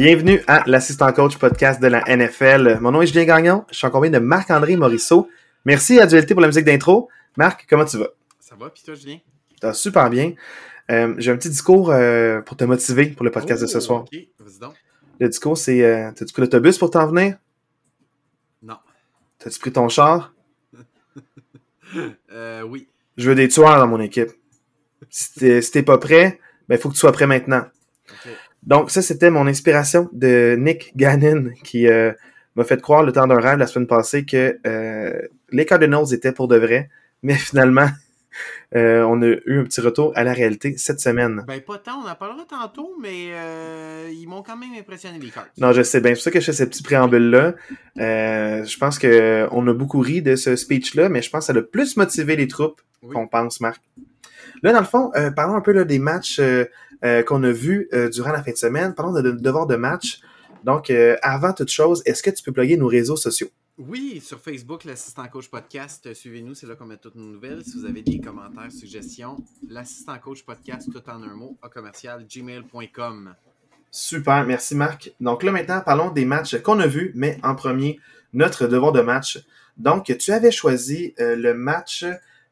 Bienvenue à l'assistant coach podcast de la NFL. Mon nom est Julien Gagnon. Je suis en compagnie de Marc-André Morisseau. Merci à Dualité pour la musique d'intro. Marc, comment tu vas? Ça va, puis toi, Julien? Ça super bien. Euh, J'ai un petit discours euh, pour te motiver pour le podcast de ce Oh, soir. Ok, vas-y donc. Le discours, c'est euh, T'as-tu pris l'autobus pour t'en venir? Non. T'as-tu pris ton char? Oui. Je veux des tueurs dans mon équipe. Si t'es si pas prêt, ben, il faut que tu sois prêt maintenant. Donc, ça, c'était mon inspiration de Nick Gannon qui euh, m'a fait croire le temps d'un rêve la semaine passée que euh, les Cardinals étaient pour de vrai, mais finalement, euh, on a eu un petit retour à la réalité cette semaine. Ben, pas tant, on en parlera tantôt, mais euh, ils m'ont quand même impressionné, les cartes. Non, je sais bien, c'est pour ça que je fais ce petit préambule-là. Euh, je pense que on a beaucoup ri de ce speech-là, mais je pense que ça a le plus motivé les troupes Oui. qu'on pense, Marc. Là, dans le fond, euh, parlons un peu là, des matchs euh, qu'on a vus euh, durant la fin de semaine. Parlons de, de devoirs de match. Donc, euh, avant toute chose, est-ce que tu peux plugger nos réseaux sociaux? Oui, sur Facebook, l'assistant coach podcast, suivez-nous, c'est là qu'on met toutes nos nouvelles. Si vous avez des commentaires, suggestions, l'assistant coach podcast, tout en un mot, à commercial gmail.com. Super, merci Marc. Donc là maintenant, parlons des matchs qu'on a vus, mais en premier, notre devoir de match. Donc, tu avais choisi euh, le match,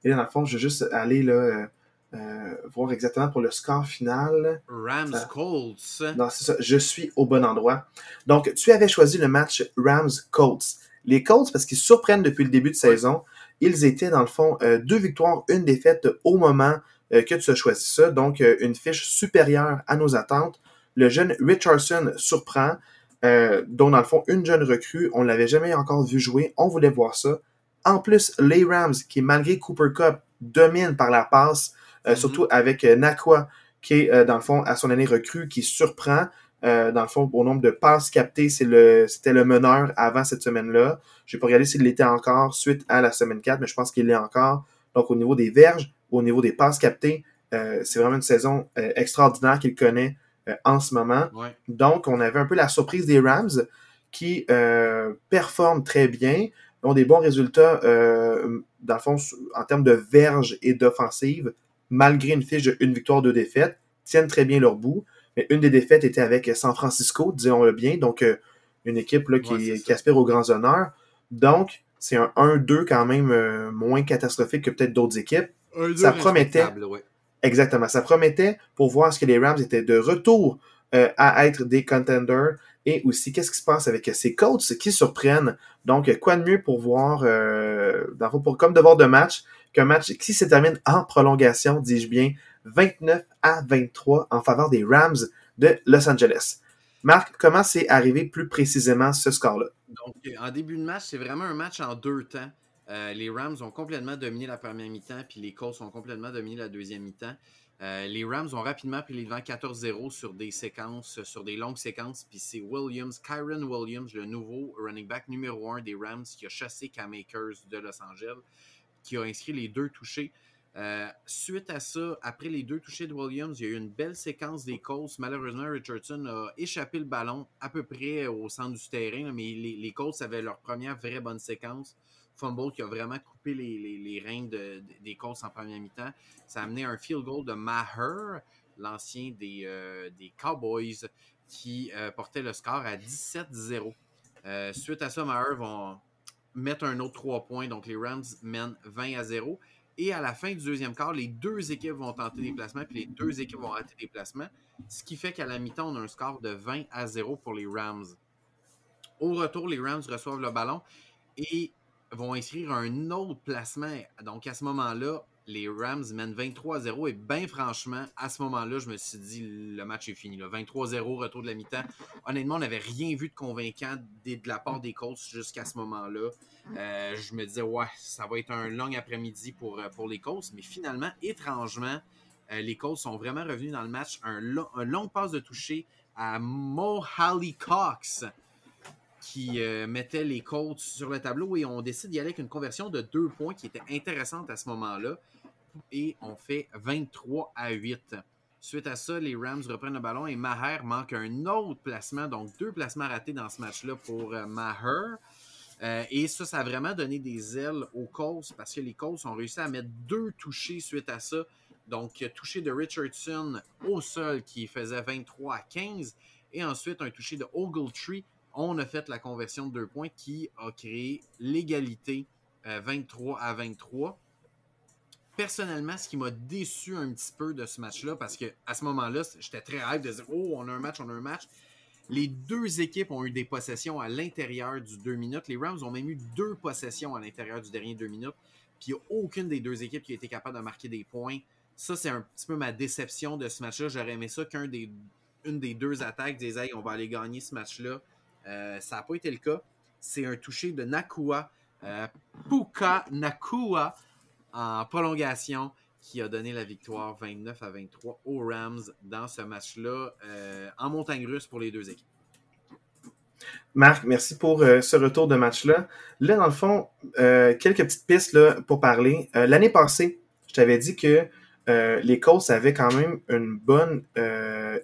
et là, dans le fond, je vais juste aller là, euh, voir exactement pour le score final. Rams Ça- Colts. Non, c'est ça, je suis au bon endroit. Donc, tu avais choisi le match Rams-Colts. Les Colts, parce qu'ils surprennent depuis le début de saison, ils étaient dans le fond euh, deux victoires, une défaite au moment euh, que tu as choisi ça. Donc, euh, une fiche supérieure à nos attentes. Le jeune Richardson surprend, euh, dont dans le fond, une jeune recrue. On l'avait jamais encore vu jouer. On voulait voir ça. En plus, les Rams, qui malgré Cooper Cup, dominent par la passe, euh, Mhm. surtout avec euh, Nakwa, qui est euh, dans le fond à son année recrue, qui surprend. Euh, dans le fond, au nombre de passes captées, c'est le, c'était le meneur avant cette semaine-là. Je n'ai pas regardé s'il l'était encore suite à la semaine 4, mais je pense qu'il l'est encore. Donc, au niveau des verges, au niveau des passes captées, euh, c'est vraiment une saison extraordinaire qu'il connaît euh, en ce moment. Ouais. Donc, on avait un peu la surprise des Rams qui euh, performent très bien, ont des bons résultats, euh, dans le fond, en termes de verges et d'offensive, malgré une fiche de une victoire, deux défaites, tiennent très bien leur bout. Mais une des défaites était avec San Francisco, disons-le bien, donc euh, une équipe là, qui, Ouais, aspire aux grands honneurs. Donc, c'est un 1-2 quand même euh, moins catastrophique que peut-être d'autres équipes. Un Ça promettait. ouais. Exactement. Ça promettait pour voir ce que les Rams étaient de retour euh, à être des contenders et aussi qu'est-ce qui se passe avec ces Colts qui surprennent? Donc, quoi de mieux pour voir, euh, dans le fond, pour, comme devoir de match, qu'un match qui se termine en prolongation, dis-je bien, 29 à 23 en faveur des Rams de Los Angeles. Marc, comment c'est arrivé plus précisément ce score-là? Donc, euh, en début de match, c'est vraiment un match en deux temps. Euh, les Rams ont complètement dominé la première mi-temps, puis les Colts ont complètement dominé la deuxième mi-temps. Euh, les Rams ont rapidement pris les devants 14-0 sur des séquences, sur des longues séquences, puis c'est Williams, Kyron Williams, le nouveau running back numéro un des Rams, qui a chassé Cam Akers de Los Angeles, qui a inscrit les deux touchés. Euh, suite à ça, après les deux touchés de Williams, il y a eu une belle séquence des Colts. Malheureusement, Richardson a échappé le ballon à peu près au centre du terrain, mais les, Colts avaient leur première vraie bonne séquence. Fumble qui a vraiment coupé les, reins de- de- des Colts en première mi-temps. Ça a amené un field goal de Maher, l'ancien des, euh, Cowboys, qui euh, portait le score à 17-0. Euh, suite à ça, Maher va mettre un autre 3 points. Donc les Rams mènent 20 à 0. Et à la fin du deuxième quart, les deux équipes vont tenter des placements, puis les deux équipes vont rater des placements. Ce qui fait qu'à la mi-temps, on a un score de 20 à 0 pour les Rams. Au retour, les Rams reçoivent le ballon et vont inscrire un autre placement. Donc à ce moment-là, les Rams mènent 23 à 0 et bien franchement, à ce moment-là, je me suis dit le match est fini. là. 23 à 0, retour de la mi-temps. Honnêtement, on n'avait rien vu de convaincant de la part des Colts jusqu'à ce moment-là. Euh, je me disais, ouais, ça va être un long après-midi pour, euh, pour les Colts. Mais finalement, étrangement, euh, les Colts sont vraiment revenus dans le match. Un, long, passe de toucher à Mo Halley Cox qui mettait les Colts sur le tableau et on décide d'y aller avec une conversion de deux points qui était intéressante à ce moment-là. Et on fait 23 à 8. Suite à ça, les Rams reprennent le ballon et Maher manque un autre placement, donc deux placements ratés dans ce match-là pour euh, Maher. Euh, et ça, ça a vraiment donné des ailes aux Colts parce que les Colts ont réussi à mettre deux touchés suite à ça. Donc, touché de Richardson au sol qui faisait 23 à 15 Et ensuite, un touché de Ogletree. On a fait la conversion de deux points qui a créé l'égalité 23 à 23 personnellement, ce qui m'a déçu un petit peu de ce match-là, parce que à ce moment-là, j'étais très hype de dire Oh, on a un match, on a un match. Les deux équipes ont eu des possessions à l'intérieur du deux minutes. Les Rams ont même eu deux possessions à l'intérieur du dernier deux minutes. Puis aucune des deux équipes qui a été capable de marquer des points. Ça, c'est un petit peu ma déception de ce match-là. J'aurais aimé ça qu'une des, deux attaques dise Hey, on va aller gagner ce match-là. Euh, ça n'a pas été le cas. C'est un touché de Nakua. Euh, Puka Nakua en prolongation qui a donné la victoire 29 à 23 aux Rams dans ce match-là euh, en montagne russe pour les deux équipes. Marc, merci pour euh, ce retour de match-là. Là, dans le fond, euh, quelques petites pistes là, pour parler. L'année passée, je t'avais dit que les Colts avaient quand même une bonne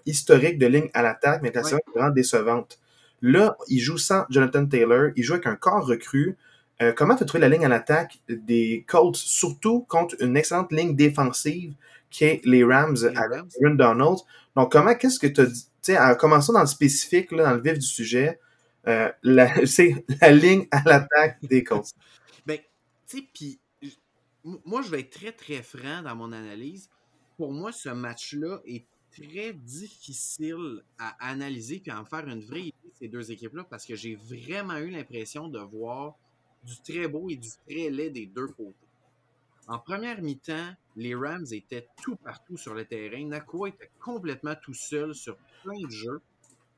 historique de ligne à l'attaque, mais la ouais. vraiment décevante. Là, ils jouent sans Jonathan Taylor, ils jouent avec un corps recru. Euh, comment tu as trouvé la ligne en attaque des Colts, surtout contre une excellente ligne défensive qui est les Rams les avec Aaron Donald? Donc, comment, qu'est-ce que tu as dit? Tu sais, en commençant dans le spécifique, là, dans le vif du sujet, euh, c'est la ligne à l'attaque des Colts. Ben, tu sais, puis moi, je vais être très, très franc dans mon analyse. Pour moi, ce match-là est très difficile à analyser puis à en faire une vraie idée ces deux équipes-là parce que j'ai vraiment eu l'impression de voir du très beau et du très laid des deux côtés. En première mi-temps, les Rams étaient tout partout sur le terrain. Nakua était complètement tout seul sur plein de jeux.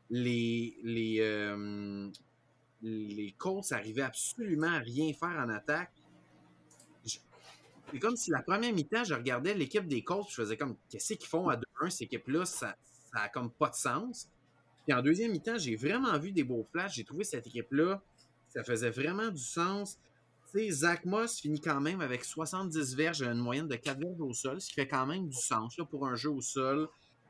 Les, les, euh, Colts arrivaient absolument à rien faire en attaque. C'est comme si la première mi-temps, je regardais l'équipe des Colts, je faisais comme qu'est-ce qu'ils font à 2-1, cette équipe-là, ça, ça comme pas de sens. Puis en deuxième mi-temps, j'ai vraiment vu des beaux flashs. J'ai trouvé cette équipe-là ça faisait vraiment du sens. Zach Moss finit quand même avec 70 verges une moyenne de 4 verges au sol, ce qui fait quand même du sens là, pour un jeu au sol.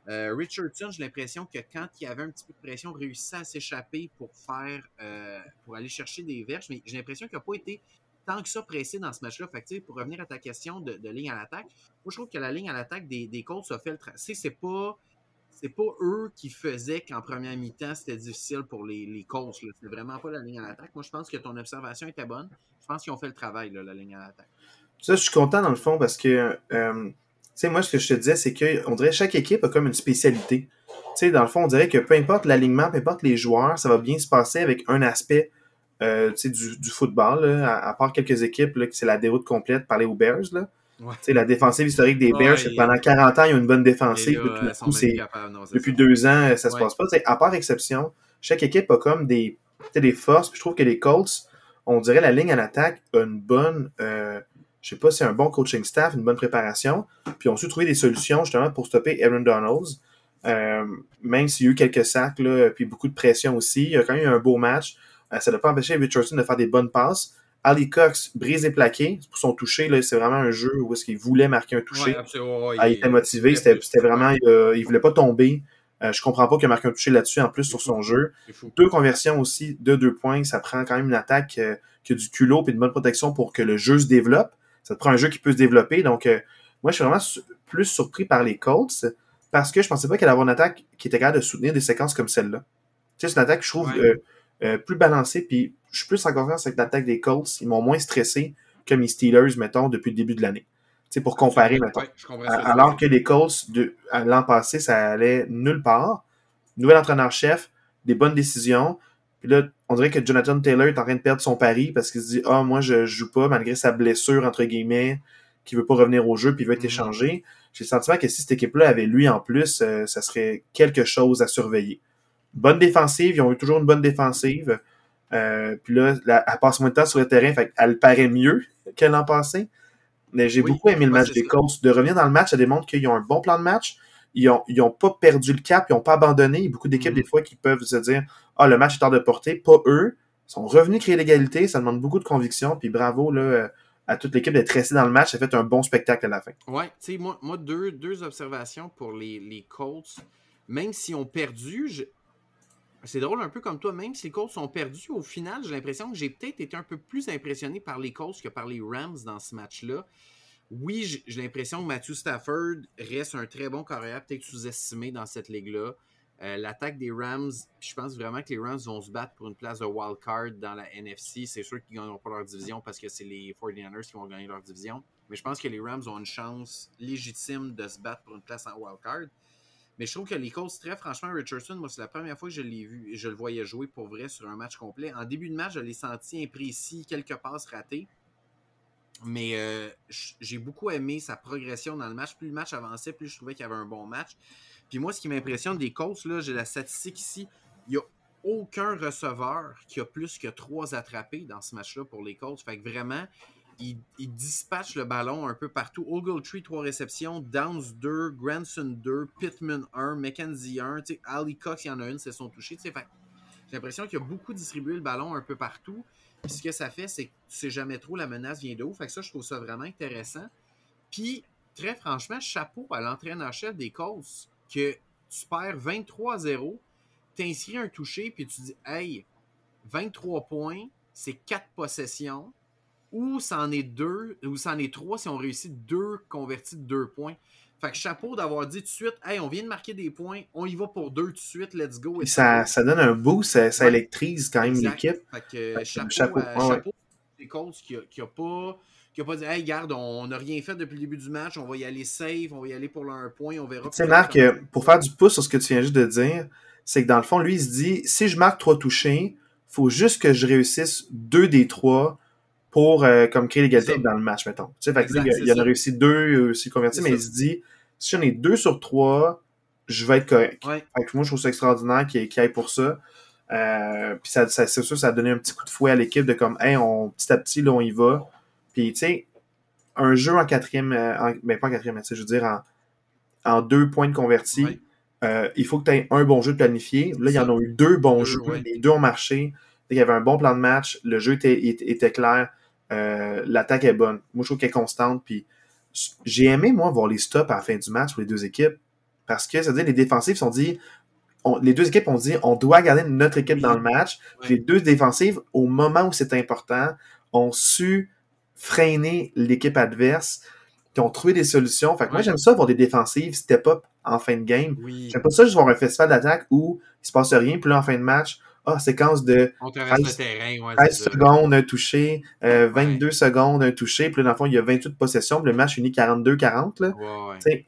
Euh, Richardson, j'ai l'impression que quand il y avait un petit peu de pression, réussissait à s'échapper pour faire euh, pour aller chercher des verges, mais j'ai l'impression qu'il n'a pas été tant que ça pressé dans ce match-là. Fait pour revenir à ta question de, ligne à l'attaque, moi je trouve que la ligne à l'attaque des, des Colts a fait le tracé. C'est pas c'est pas eux qui faisaient qu'en première mi-temps, c'était difficile pour les, les. C'est vraiment pas la ligne à l'attaque. Moi, je pense que ton observation était bonne. Je pense qu'ils ont fait le travail, là, la ligne à l'attaque. Ça, je suis content dans le fond parce que, euh, tu sais, moi, ce que je te disais, c'est qu'on dirait que chaque équipe a comme une spécialité. Tu sais, dans le fond, on dirait que peu importe l'alignement, peu importe les joueurs, ça va bien se passer avec un aspect euh, du, football, à, part quelques équipes, c'est la déroute complète par les Bears. Là. Ouais. La défensive historique des Bears, ouais, pendant 40 ans, ils ont une bonne défensive. Là, tout coup, depuis deux ans, ça se passe pas. à part exception, chaque équipe a comme des, des forces. Puis je trouve que les Colts, on dirait la ligne en attaque a une bonne, euh, je sais pas, c'est un bon coaching staff, une bonne préparation. Puis on a su trouver des solutions justement pour stopper Aaron Donalds. Euh, même s'il y a eu quelques sacs, là, puis beaucoup de pression aussi, il y a quand même eu un beau match. Euh, ça ne doit pas empêcher Richardson de faire des bonnes passes. Ali Cox, brise et plaqué, pour son toucher, c'est vraiment un jeu où est-ce qu'il voulait marquer un toucher. Ouais, ah, il, était motivé, c'était vraiment, il, ne voulait pas tomber. Euh, je comprends pas qu'il a marqué un toucher là-dessus en plus sur son jeu. Deux conversions aussi de deux points, ça prend quand même une attaque euh, qui a du culot et une bonne protection pour que le jeu se développe. Ça te prend un jeu qui peut se développer. Donc, euh, moi, je suis vraiment plus surpris par les Colts parce que je pensais pas qu'elle allait avoir une attaque qui était capable de soutenir des séquences comme celle-là. Tu sais, c'est une attaque que je trouve euh, plus balancée, puis je suis plus en confiance avec l'attaque des Colts. Ils m'ont moins stressé que mes Steelers, mettons, depuis le début de l'année. C'est pour comparer, mettons. Alors que les Colts, de, l'an passé, ça allait nulle part. Nouvel entraîneur-chef, des bonnes décisions. Puis là, on dirait que Jonathan Taylor est en train de perdre son pari parce qu'il se dit Ah, oh, moi, je, joue pas, malgré sa blessure, entre guillemets, qui veut pas revenir au jeu, puis veut être mm-hmm. échangé. J'ai le sentiment que si cette équipe-là avait lui en plus, euh, ça serait quelque chose à surveiller. Bonne défensive, ils ont eu toujours une bonne défensive. Euh, puis là, elle passe moins de temps sur le terrain, fait elle paraît mieux qu'elle l'an passé. Mais j'ai beaucoup aimé le match des Colts. De revenir dans le match, ça démontre qu'ils ont un bon plan de match. Ils n'ont ils ont pas perdu le cap, ils n'ont pas abandonné. Il y a beaucoup d'équipes, mm-hmm. des fois, qui peuvent se dire Ah, le match est hors de portée. Pas eux. Ils sont revenus créer l'égalité. Ça demande beaucoup de conviction. Puis bravo là, à toute l'équipe d'être restée dans le match. Ça fait un bon spectacle à la fin. Ouais, tu sais, moi, moi deux, deux observations pour les, les Colts. Même s'ils ont perdu, je, c'est drôle un peu comme toi, même si les Colts sont perdus, au final, j'ai l'impression que j'ai peut-être été un peu plus impressionné par les Colts que par les Rams dans ce match-là. Oui, j'ai l'impression que Matthew Stafford reste un très bon carrière, peut-être sous-estimé dans cette ligue-là. Euh, l'attaque des Rams, je pense vraiment que les Rams vont se battre pour une place de wild card dans la NFC. C'est sûr qu'ils ne gagneront pas leur division parce que c'est les 49ers qui vont gagner leur division. Mais je pense que les Rams ont une chance légitime de se battre pour une place en wild card. Mais je trouve que les Colts, très franchement, Richardson, moi, c'est la première fois que je l'ai vu et je le voyais jouer pour vrai sur un match complet. En début de match, je l'ai senti imprécis, quelques passes ratées. Mais euh, j'ai beaucoup aimé sa progression dans le match. Plus le match avançait, plus je trouvais qu'il y avait un bon match. Puis moi, ce qui m'impressionne des Colts, là, j'ai la statistique ici, il n'y a aucun receveur qui a plus que trois attrapés dans ce match-là pour les Colts. Fait que vraiment, il, dispatche le ballon un peu partout. Ogletree, trois réceptions. Downs, 2. Granson, 2. Pittman, 1. McKenzie, 1. Ali Cox, il y en a une, c'est son touché. J'ai l'impression qu'il a beaucoup distribué le ballon un peu partout. Puis ce que ça fait, c'est que tu sais jamais trop la menace vient d'où. Fait que ça, je trouve ça vraiment intéressant. Puis, très franchement, chapeau à l'entraîneur-chef des Colts que tu perds 23-0, t'inscris un touché, puis tu dis Hey, 23 points, c'est 4 possessions, ou c'en est 2, ou c'en est 3 si on réussit 2 convertis de 2 points. Fait que chapeau d'avoir dit tout de suite, hey, on vient de marquer des points, on y va pour deux tout de suite, let's go. ça, ça donne un boost, ça, ça électrise quand même l'équipe. Fait que, chapeau, chapeau, à, chapeau des coachs qui a, pas qui n'a pas dit Hey, garde, on n'a rien fait depuis le début du match, on va y aller safe, on va y aller pour un point, on verra. Tu sais, Marc, pour faire du pouce sur ce que tu viens juste de dire, c'est que dans le fond, lui, il se dit si je marque trois touchés, faut juste que je réussisse deux des trois pour euh, comme créer l'égalité dans le match, mettons. Tu sais, fait il, en a réussi deux, c'est converti, mais il se dit si j'en ai deux sur trois, je vais être correct. moi, je trouve ça extraordinaire qu'il aille pour ça. Euh, puis ça, c'est sûr, ça a donné un petit coup de fouet à l'équipe de comme, hey, on, petit à petit, là, on y va. Puis, tu sais, un jeu en quatrième, euh, ben pas en quatrième, je veux dire en, deux points de convertis, euh, il faut que tu aies un bon jeu de planifié. Là, il y en a eu deux bons jeux. Les deux ont marché. Il y avait un bon plan de match. Le jeu était, clair. Euh, l'attaque est bonne. Moi, je trouve qu'elle est constante. Puis j'ai aimé, moi, voir les stops à la fin du match pour les deux équipes. Parce que, c'est-à-dire, les défensifs sont dit, les deux équipes ont dit, on doit garder notre équipe dans le match. Les deux défensives, au moment où c'est important, ont su freiner l'équipe adverse, qui ont trouvé des solutions. Fait que moi, j'aime ça voir des défensives step up en fin de game. J'aime pas ça juste voir un festival d'attaque où il se passe rien, puis là, en fin de match, ah, séquence de 13, secondes, un touché, 22 euh, secondes, un touché, puis là, dans le fond, il y a 28 possessions, puis le match finit 42-40. Là.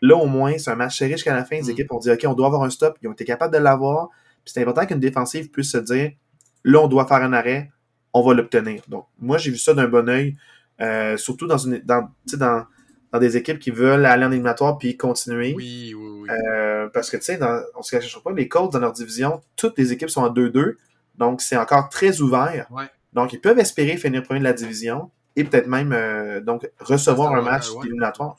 là, au moins, c'est un match serré jusqu'à la fin. Les mm. équipes ont dit, OK, on doit avoir un stop. Ils ont été capables de l'avoir. Puis c'est important qu'une défensive puisse se dire, là, on doit faire un arrêt, on va l'obtenir. Donc, moi, j'ai vu ça d'un bon oeil. Euh, surtout dans, une, dans, dans, dans des équipes qui veulent aller en éliminatoire puis continuer. Oui, oui, oui. Euh, parce que, tu sais, on se cache pas, les Colts dans leur division, toutes les équipes sont en 2-2. Donc, c'est encore très ouvert. Ouais. Donc, ils peuvent espérer finir premier de la division et peut-être même euh, donc recevoir un match éliminatoire.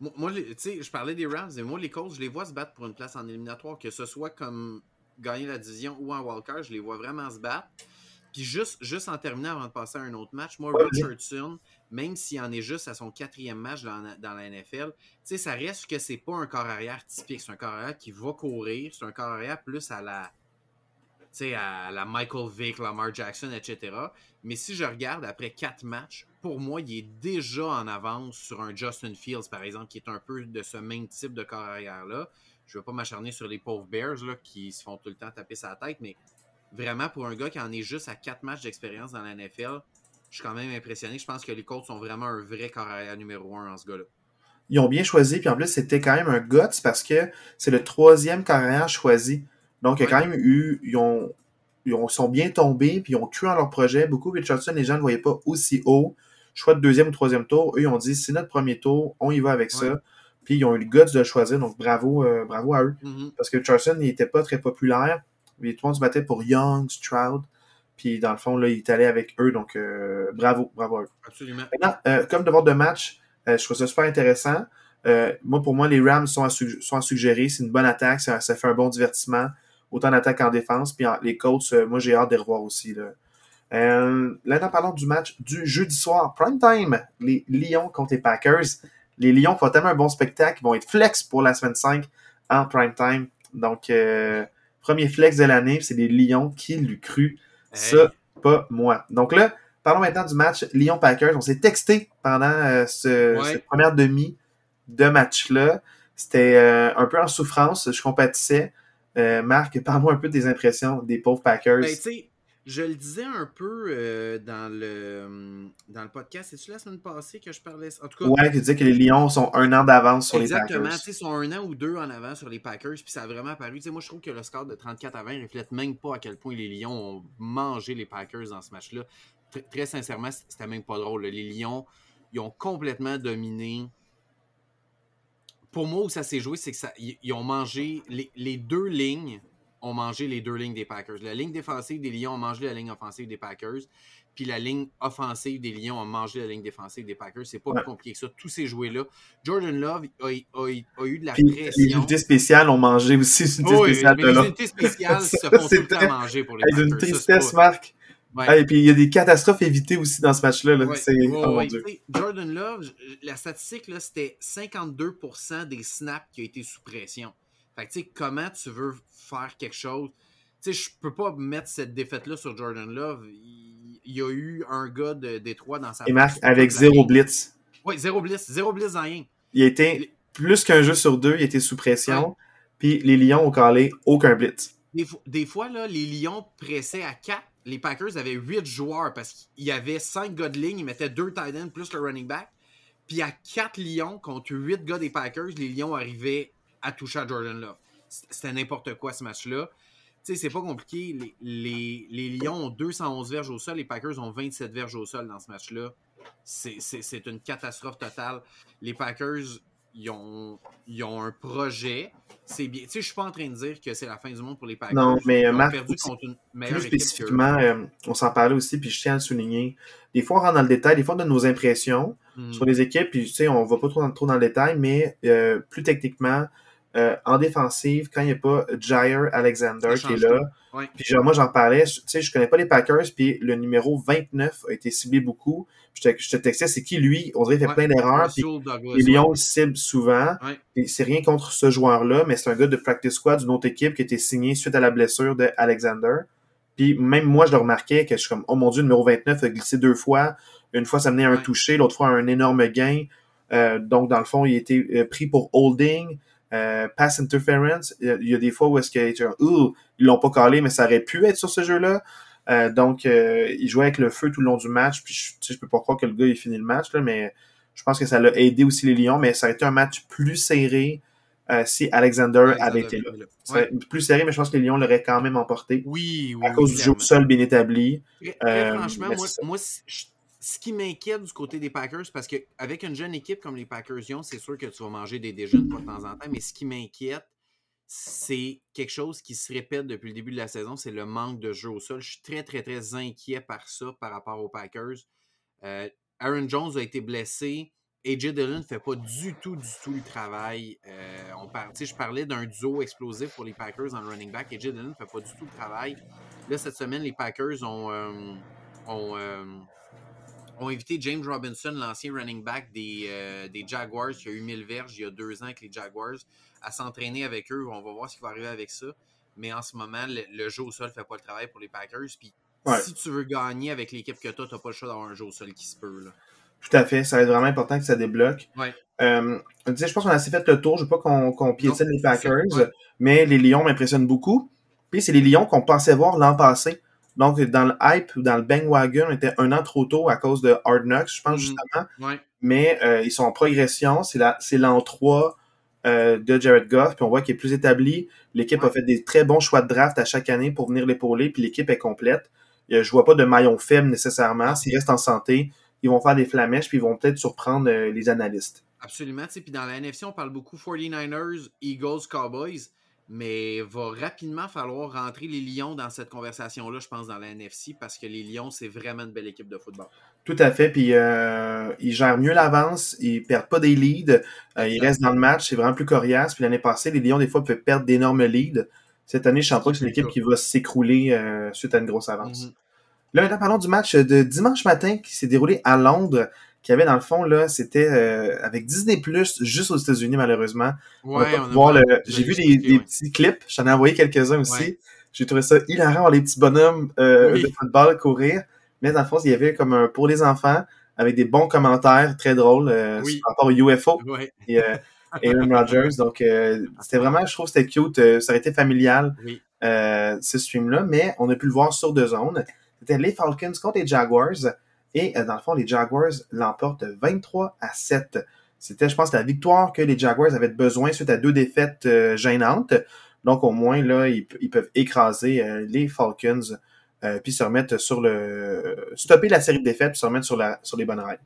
Moi, tu sais, je parlais des Rams, mais moi, les Colts, je les vois se battre pour une place en éliminatoire, que ce soit comme gagner la division ou en wildcard, je les vois vraiment se battre. Puis juste, juste en terminant avant de passer à un autre match, moi, Richardson, même s'il en est juste à son quatrième match dans, la NFL, ça reste que c'est pas un corps arrière typique. C'est un corps arrière qui va courir. C'est un corps arrière plus à la, à la Michael Vick, Lamar Jackson, etc. Mais si je regarde après quatre matchs, pour moi, il est déjà en avance sur un Justin Fields, par exemple, qui est un peu de ce même type de corps arrière-là. Je ne veux pas m'acharner sur les pauvres Bears qui se font tout le temps taper sa tête, mais vraiment, pour un gars qui en est juste à quatre matchs d'expérience dans la NFL, je suis quand même impressionné. Je pense que les Colts sont vraiment un vrai carrière numéro un en ce gars-là. Ils ont bien choisi, puis en plus, c'était quand même un guts parce que c'est le troisième carrière choisi. Donc, il y a quand même eu. Ils ont, ils sont bien tombés, puis ils ont cru en leur projet. Beaucoup, Richardson, les gens ne voyaient pas aussi haut. Choix de deuxième ou troisième tour. Eux, ils ont dit c'est notre premier tour, on y va avec ça. Puis ils ont eu le guts de le choisir, donc bravo, euh, bravo à eux. Mm-hmm. Parce que Richardson, il n'était pas très populaire. Puis tout le monde se battait pour Young, Stroud. Puis dans le fond, là, il est allé avec eux. Donc euh, bravo, bravo à eux. Absolument. Maintenant, euh, comme devoir de match, je trouve ça super intéressant. moi, pour moi, les Rams sont à, sont à suggérer. C'est une bonne attaque. Ça, fait un bon divertissement. Autant d'attaque qu'en défense. Puis les Colts, moi, j'ai hâte de les revoir aussi. Là. Euh, parlons du match du jeudi soir. Prime time, les Lions contre les Packers. Les Lions font tellement un bon spectacle. Ils vont être flex pour la semaine 5 en prime time. Donc, Premier flex de l'année, c'est les Lions qui l'ont cru. Ça, pas moi. Donc là, parlons maintenant du match Lyon-Packers. On s'est texté pendant euh, ce, cette première demi de match-là. C'était euh, un peu en souffrance. Je compatissais. Euh, Marc, parle-moi un peu des impressions des pauvres Packers. Ben, je le disais un peu euh, dans, le, dans le podcast. C'est-tu la semaine passée que je parlais? En tout cas. Ouais, tu disais que les Lions sont un an d'avance sur les Packers. Exactement. Ils sont un an ou deux en avant sur les Packers. Puis ça a vraiment apparu. moi, je trouve que le score de 34 à 20 reflète même pas à quel point les Lions ont mangé les Packers dans ce match-là. Très, sincèrement, c'était même pas drôle. Les Lions, ils ont complètement dominé. Pour moi, où ça s'est joué, c'est que ça, ils ont mangé les deux lignes ont mangé les deux lignes des Packers. La ligne défensive des Lions a mangé la ligne offensive des Packers. Puis la ligne offensive des Lions a mangé la ligne défensive des Packers. C'est pas plus compliqué que ça. Tous ces jouets-là. Jordan Love a, eu de la pression. Les unités spéciales ont mangé aussi une unité spéciale. Les unités spéciales se font tout le temps manger pour les Packers. une tristesse, Marc. Et puis il y a des catastrophes évitées aussi dans ce match-là. Oh Jordan Love, la statistique, c'était 52% des snaps qui ont été sous pression. Fait que, tu sais, comment tu veux faire quelque chose? Tu sais, je peux pas mettre cette défaite-là sur Jordan Love. Il, y a eu un gars de Détroit dans sa... Et avec zéro blitz. Oui, zéro blitz. Zéro blitz dans rien. Il a été plus qu'un jeu sur deux, il était sous pression. Puis les Lions ont calé aucun blitz. Des, fois, là, les Lions pressaient à 4. Les Packers avaient 8 joueurs parce qu'il y avait 5 gars de ligne. Ils mettaient 2 tight ends plus le running back. Puis à 4 Lions contre 8 gars des Packers, les Lions arrivaient à toucher à Jordan Love. C'était n'importe quoi ce match-là. Tu sais, c'est pas compliqué. Les, les, Lions ont 211 verges au sol, les Packers ont 27 verges au sol dans ce match-là. C'est une catastrophe totale. Les Packers, ils ont, ils ont un projet. C'est bien. Tu sais, je suis pas en train de dire que c'est la fin du monde pour les Packers. Non, mais ils ont perdu contre une meilleure plus spécifiquement, euh, on s'en parlait aussi, puis je tiens à le souligner. Des fois, on rentre dans le détail, des fois, on donne nos impressions hmm. sur les équipes, puis tu sais, on va pas trop dans, trop dans le détail, mais euh, plus techniquement, euh, en défensive, quand il n'y a pas Jair Alexander qui est là, puis genre, moi j'en parlais, tu sais, je connais pas les Packers, puis le numéro 29 a été ciblé beaucoup. Je te, je te textais, c'est qui lui? On dirait qu'il fait plein d'erreurs. Les Lions le ciblent souvent. C'est rien contre ce joueur-là, mais c'est un gars de practice squad d'une autre équipe qui a été signé suite à la blessure de Alexander. Puis même moi, je le remarquais que je suis comme, oh mon dieu, le numéro 29 a glissé deux fois. Une fois, ça menait à un toucher, l'autre fois, un énorme gain. Euh, donc, dans le fond, il a été euh, pris pour holding. Euh, pass interference, il y, a des fois où est-ce qu'ils ils l'ont pas collé, mais ça aurait pu être sur ce jeu-là. Euh, donc, euh, il jouait avec le feu tout le long du match. Puis, je, je peux pas croire que le gars ait fini le match, là, mais je pense que ça l'a aidé aussi les Lions. Mais ça a été un match plus serré si Alexander, avait été là. Plus serré, mais je pense que les Lions l'auraient quand même emporté. Oui, oui. À cause du jeu seul bien établi. franchement, moi, moi je, ce qui m'inquiète du côté des Packers, parce qu'avec une jeune équipe comme les Packers c'est sûr que tu vas manger des déjeunes de temps en temps, mais ce qui m'inquiète, c'est quelque chose qui se répète depuis le début de la saison, c'est le manque de jeu au sol. Je suis très, très, très inquiet par ça par rapport aux Packers. Euh, Aaron Jones a été blessé. AJ Dillon ne fait pas du tout, du tout le travail. Euh, je parlais d'un duo explosif pour les Packers en running back. AJ Dillon ne fait pas du tout le travail. Là, cette semaine, les Packers ont, euh, ont ont invité James Robinson, l'ancien running back des, euh, des, Jaguars, qui a eu 1000 verges il y a deux ans avec les Jaguars, à s'entraîner avec eux. On va voir ce qui va arriver avec ça. Mais en ce moment, le, jeu au sol ne fait pas le travail pour les Packers. Puis si tu veux gagner avec l'équipe que tu as, tu n'as pas le choix d'avoir un jeu au sol qui se peut. Là. Tout à fait. Ça va être vraiment important que ça débloque. Ouais. Euh, je pense qu'on a assez fait le tour. Je ne veux pas qu'on piétine les Packers, mais les Lions m'impressionnent beaucoup. Puis c'est les Lions qu'on pensait voir l'an passé. Donc, dans le hype ou dans le bandwagon, on était un an trop tôt à cause de Hard Knocks, je pense, mm. justement. Mais euh, ils sont en progression. C'est l'an 3 euh, de Jared Goff. Puis on voit qu'il est plus établi. L'équipe a fait des très bons choix de draft à chaque année pour venir l'épauler. Puis l'équipe est complète. Je vois pas de maillon faible nécessairement. S'ils restent en santé, ils vont faire des flamèches. Puis ils vont peut-être surprendre euh, les analystes. Absolument. Puis dans la NFC, on parle beaucoup 49ers, Eagles, Cowboys. Mais va rapidement falloir rentrer les Lions dans cette conversation-là, je pense, dans la NFC, parce que les Lions, c'est vraiment une belle équipe de football. Tout à fait. Puis euh, ils gèrent mieux l'avance, ils perdent pas des leads, euh, ils restent dans le match, c'est vraiment plus coriace. Puis l'année passée, les Lions, des fois, peuvent perdre d'énormes leads. Cette année, je sens pas que c'est une équipe qui va s'écrouler euh, suite à une grosse avance. Mm-hmm. Là, maintenant, parlons du match de dimanche matin qui s'est déroulé à Londres qu'il y avait dans le fond, là, c'était euh, avec Disney Plus, juste aux États-Unis, malheureusement. Ouais, J'ai vu des, petits clips, j'en ai envoyé quelques-uns aussi. J'ai trouvé ça hilarant, les petits bonhommes euh, de football courir. Mais dans le fond, il y avait comme un pour les enfants, avec des bons commentaires très drôles euh, par rapport au UFO. Et, Aaron Rodgers. Donc, euh, c'était vraiment, je trouve, c'était cute. Euh, ça aurait été familial, Oui. euh, ce stream-là, mais on a pu le voir sur deux zones. C'était les Falcons contre les Jaguars. Et euh, dans le fond, les Jaguars l'emportent 23 à 7. C'était, je pense, la victoire que les Jaguars avaient besoin suite à deux défaites euh, gênantes. Donc, au moins, là, ils, ils peuvent écraser euh, les Falcons puis se remettre sur le... stopper la série de défaites puis se remettre sur, la, sur les bonnes rails.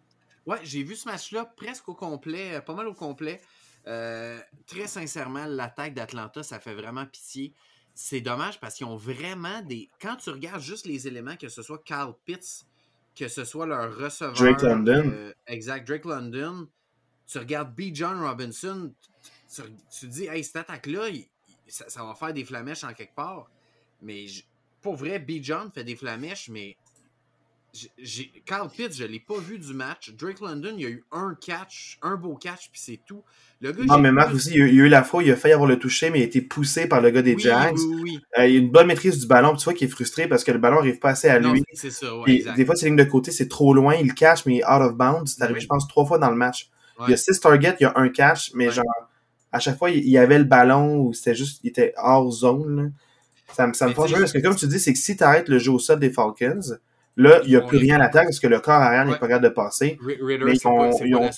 Ouais, j'ai vu ce match-là presque au complet, pas mal au complet. Très sincèrement, l'attaque d'Atlanta, ça fait vraiment pitié. C'est dommage parce qu'ils ont vraiment des. Quand tu regardes juste les éléments, que ce soit Carl Pitts, que ce soit leur receveur. Drake London. euh, exact, Drake London. Tu regardes B. John Robinson, tu, tu te dis, hey, cette attaque-là, ça, ça va faire des flamèches en quelque part. Mais je- pour vrai, B. John fait des flamèches, mais Carl Pitts, je l'ai pas vu du match. Drake London, il y a eu un catch, un beau catch, puis c'est tout. Le gars, Non, mais Marc aussi, il y a eu- la fois, il a failli avoir le toucher, mais il a été poussé par le gars des Oui, Jags. oui, oui. Euh, il a une bonne maîtrise du ballon, tu vois qu'il est frustré parce que le ballon n'arrive pas assez à Non, lui. c'est ça, ouais, exact. des fois, ses lignes de côté, c'est trop loin, il le catch, mais il est out of bounds. C'est arrivé, je pense, trois fois dans le match. Il y a six targets, il y a un catch, mais Ouais. genre, à chaque fois, il y avait le ballon ou c'était juste, il était hors zone. là. Ça me, ça me peu parce que, comme tu dis, c'est que si tu arrêtes le jeu au sol des Falcons, là, il n'y a plus rien à l'attaque parce que le corps arrière n'est pas capable de passer. Mais ils c'est ont- ils ont-.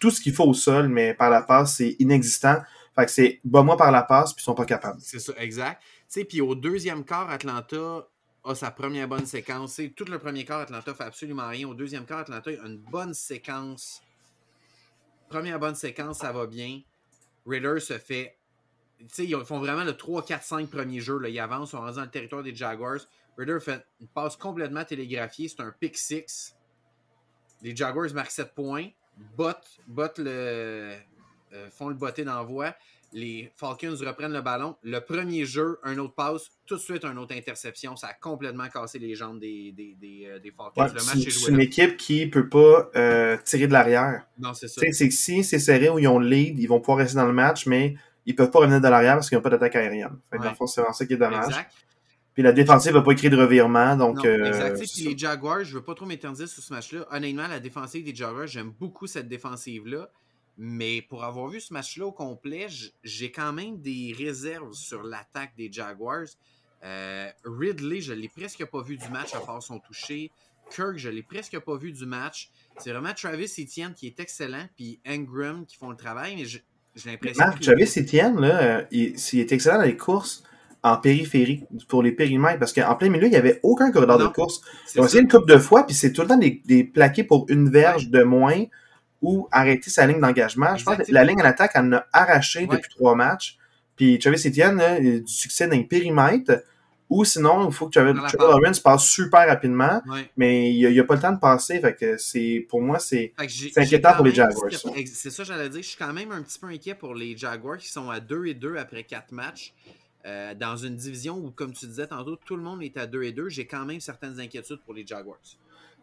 Tout ce qu'il faut au sol, mais par la passe, c'est inexistant. Fait que c'est bas-moi par la passe, puis ils sont pas capables. C'est ça, exact. Tu sais, puis au deuxième quart, Atlanta a sa première bonne séquence. Tout le premier quart, Atlanta fait absolument rien. Au deuxième quart, Atlanta a une bonne séquence. Première bonne séquence, ça va bien. Ritter se fait. Tu sais, ils font vraiment le 3, 4, 5 premiers jeux. Là. Ils avancent, sont rendus dans le territoire des Jaguars. Ritter fait une passe complètement télégraphiée. C'est un pick 6. Les Jaguars marquent 7 points. Bot, bot le, euh, font le botté d'envoi. Les Falcons reprennent le ballon. Le premier jeu, un autre passe, tout de suite un autre interception. Ça a complètement cassé les jambes des, des, des, euh, des Falcons. Ouais, le c'est match est c'est joué une là. équipe qui peut pas euh, tirer de l'arrière. Non, c'est ça. C'est si c'est serré ou ils ont le lead, ils vont pouvoir rester dans le match, mais ils peuvent pas revenir de l'arrière parce qu'ils n'ont pas d'attaque aérienne. Fait dans Ouais. le fond, c'est vraiment ça qui est dommage. Exact. Puis la défensive va pas créer de revirement, donc Non, euh, exact. Puis les Jaguars, je veux pas trop m'éterniser sur ce match-là. Honnêtement, la défensive des Jaguars, j'aime beaucoup cette défensive-là. Mais pour avoir vu ce match-là au complet, j'ai quand même des réserves sur l'attaque des Jaguars. Euh, Ridley, je l'ai presque pas vu du match à part son toucher. Kirk, je l'ai presque pas vu du match. C'est vraiment Travis Etienne qui est excellent, puis Ingram qui font le travail, mais je- j'ai l'impression Marc, que- Travis Etienne, là, euh, il, il est excellent dans les courses en périphérie, pour les périmètres, parce qu'en plein milieu, il n'y avait aucun corridor de course. c'est Ils ont essayé une couple de fois, puis c'est tout le temps des, des plaqués pour une verge de moins ou arrêter sa ligne d'engagement. Je pense que la ligne en attaque, elle en a arraché Ouais. depuis trois matchs. Puis Travis Etienne, il a du succès dans les périmètres. Ou sinon, il faut que Travis Trevor passe. Super rapidement, Ouais. mais il n'y a, pas le temps de passer. Fait que c'est, pour moi, c'est. Inquiétant pour les Jaguars, c'est- ça. ex- C'est ça, j'allais dire. Je suis quand même un petit peu inquiet pour les Jaguars qui sont à 2 et 2 après 4 matchs. Euh, dans une division où, comme tu disais tantôt, tout le monde est à 2 et 2, j'ai quand même certaines inquiétudes pour les Jaguars.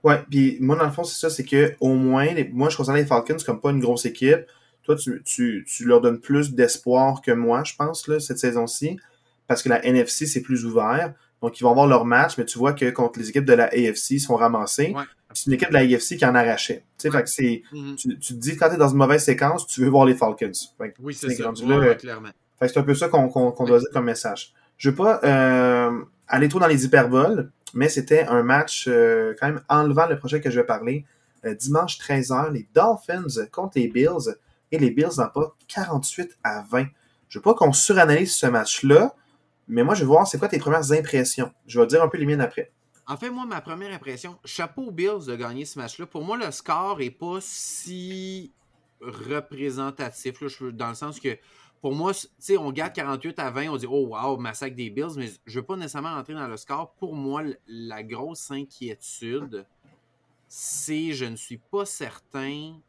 Ouais, puis moi, dans le fond, c'est ça, c'est que au moins, les- moi, je considère les Falcons comme pas une grosse équipe. Toi, tu, tu, tu leur donnes plus d'espoir que moi, je pense, là, cette saison-ci, parce que la NFC, c'est plus ouvert. Donc, ils vont avoir leur match, mais tu vois que contre les équipes de la AFC, ils ramasser. Ouais. C'est une équipe de la AFC qui en arrachait. Tu sais, Ouais. fait que Mhm. tu, tu te dis, quand t'es dans une mauvaise séquence, tu veux voir les Falcons. Fait que, Oui, c'est ça. là, ouais, euh, clairement. Fait que c'est un peu ça qu'on doit dire comme message. Je veux pas euh, aller trop dans les hyperboles, mais c'était un match euh, quand même enlevant le projet que je vais parler. Euh, dimanche 13h, les Dolphins contre les Bills et les Bills n'emportent 48 à 20. Je veux pas qu'on suranalyse ce match-là, mais moi je veux voir c'est quoi tes premières impressions. Je vais dire un peu les miennes après. En fait, moi, ma première impression, chapeau aux Bills de gagner ce match-là. Pour moi, le score est pas si représentatif, là, dans le sens que, pour moi, tu sais, on garde 48 à 20, on dit, oh wow, massacre des Bills, mais je veux pas nécessairement rentrer dans le score. Pour moi, la grosse inquiétude, c'est je ne suis pas certain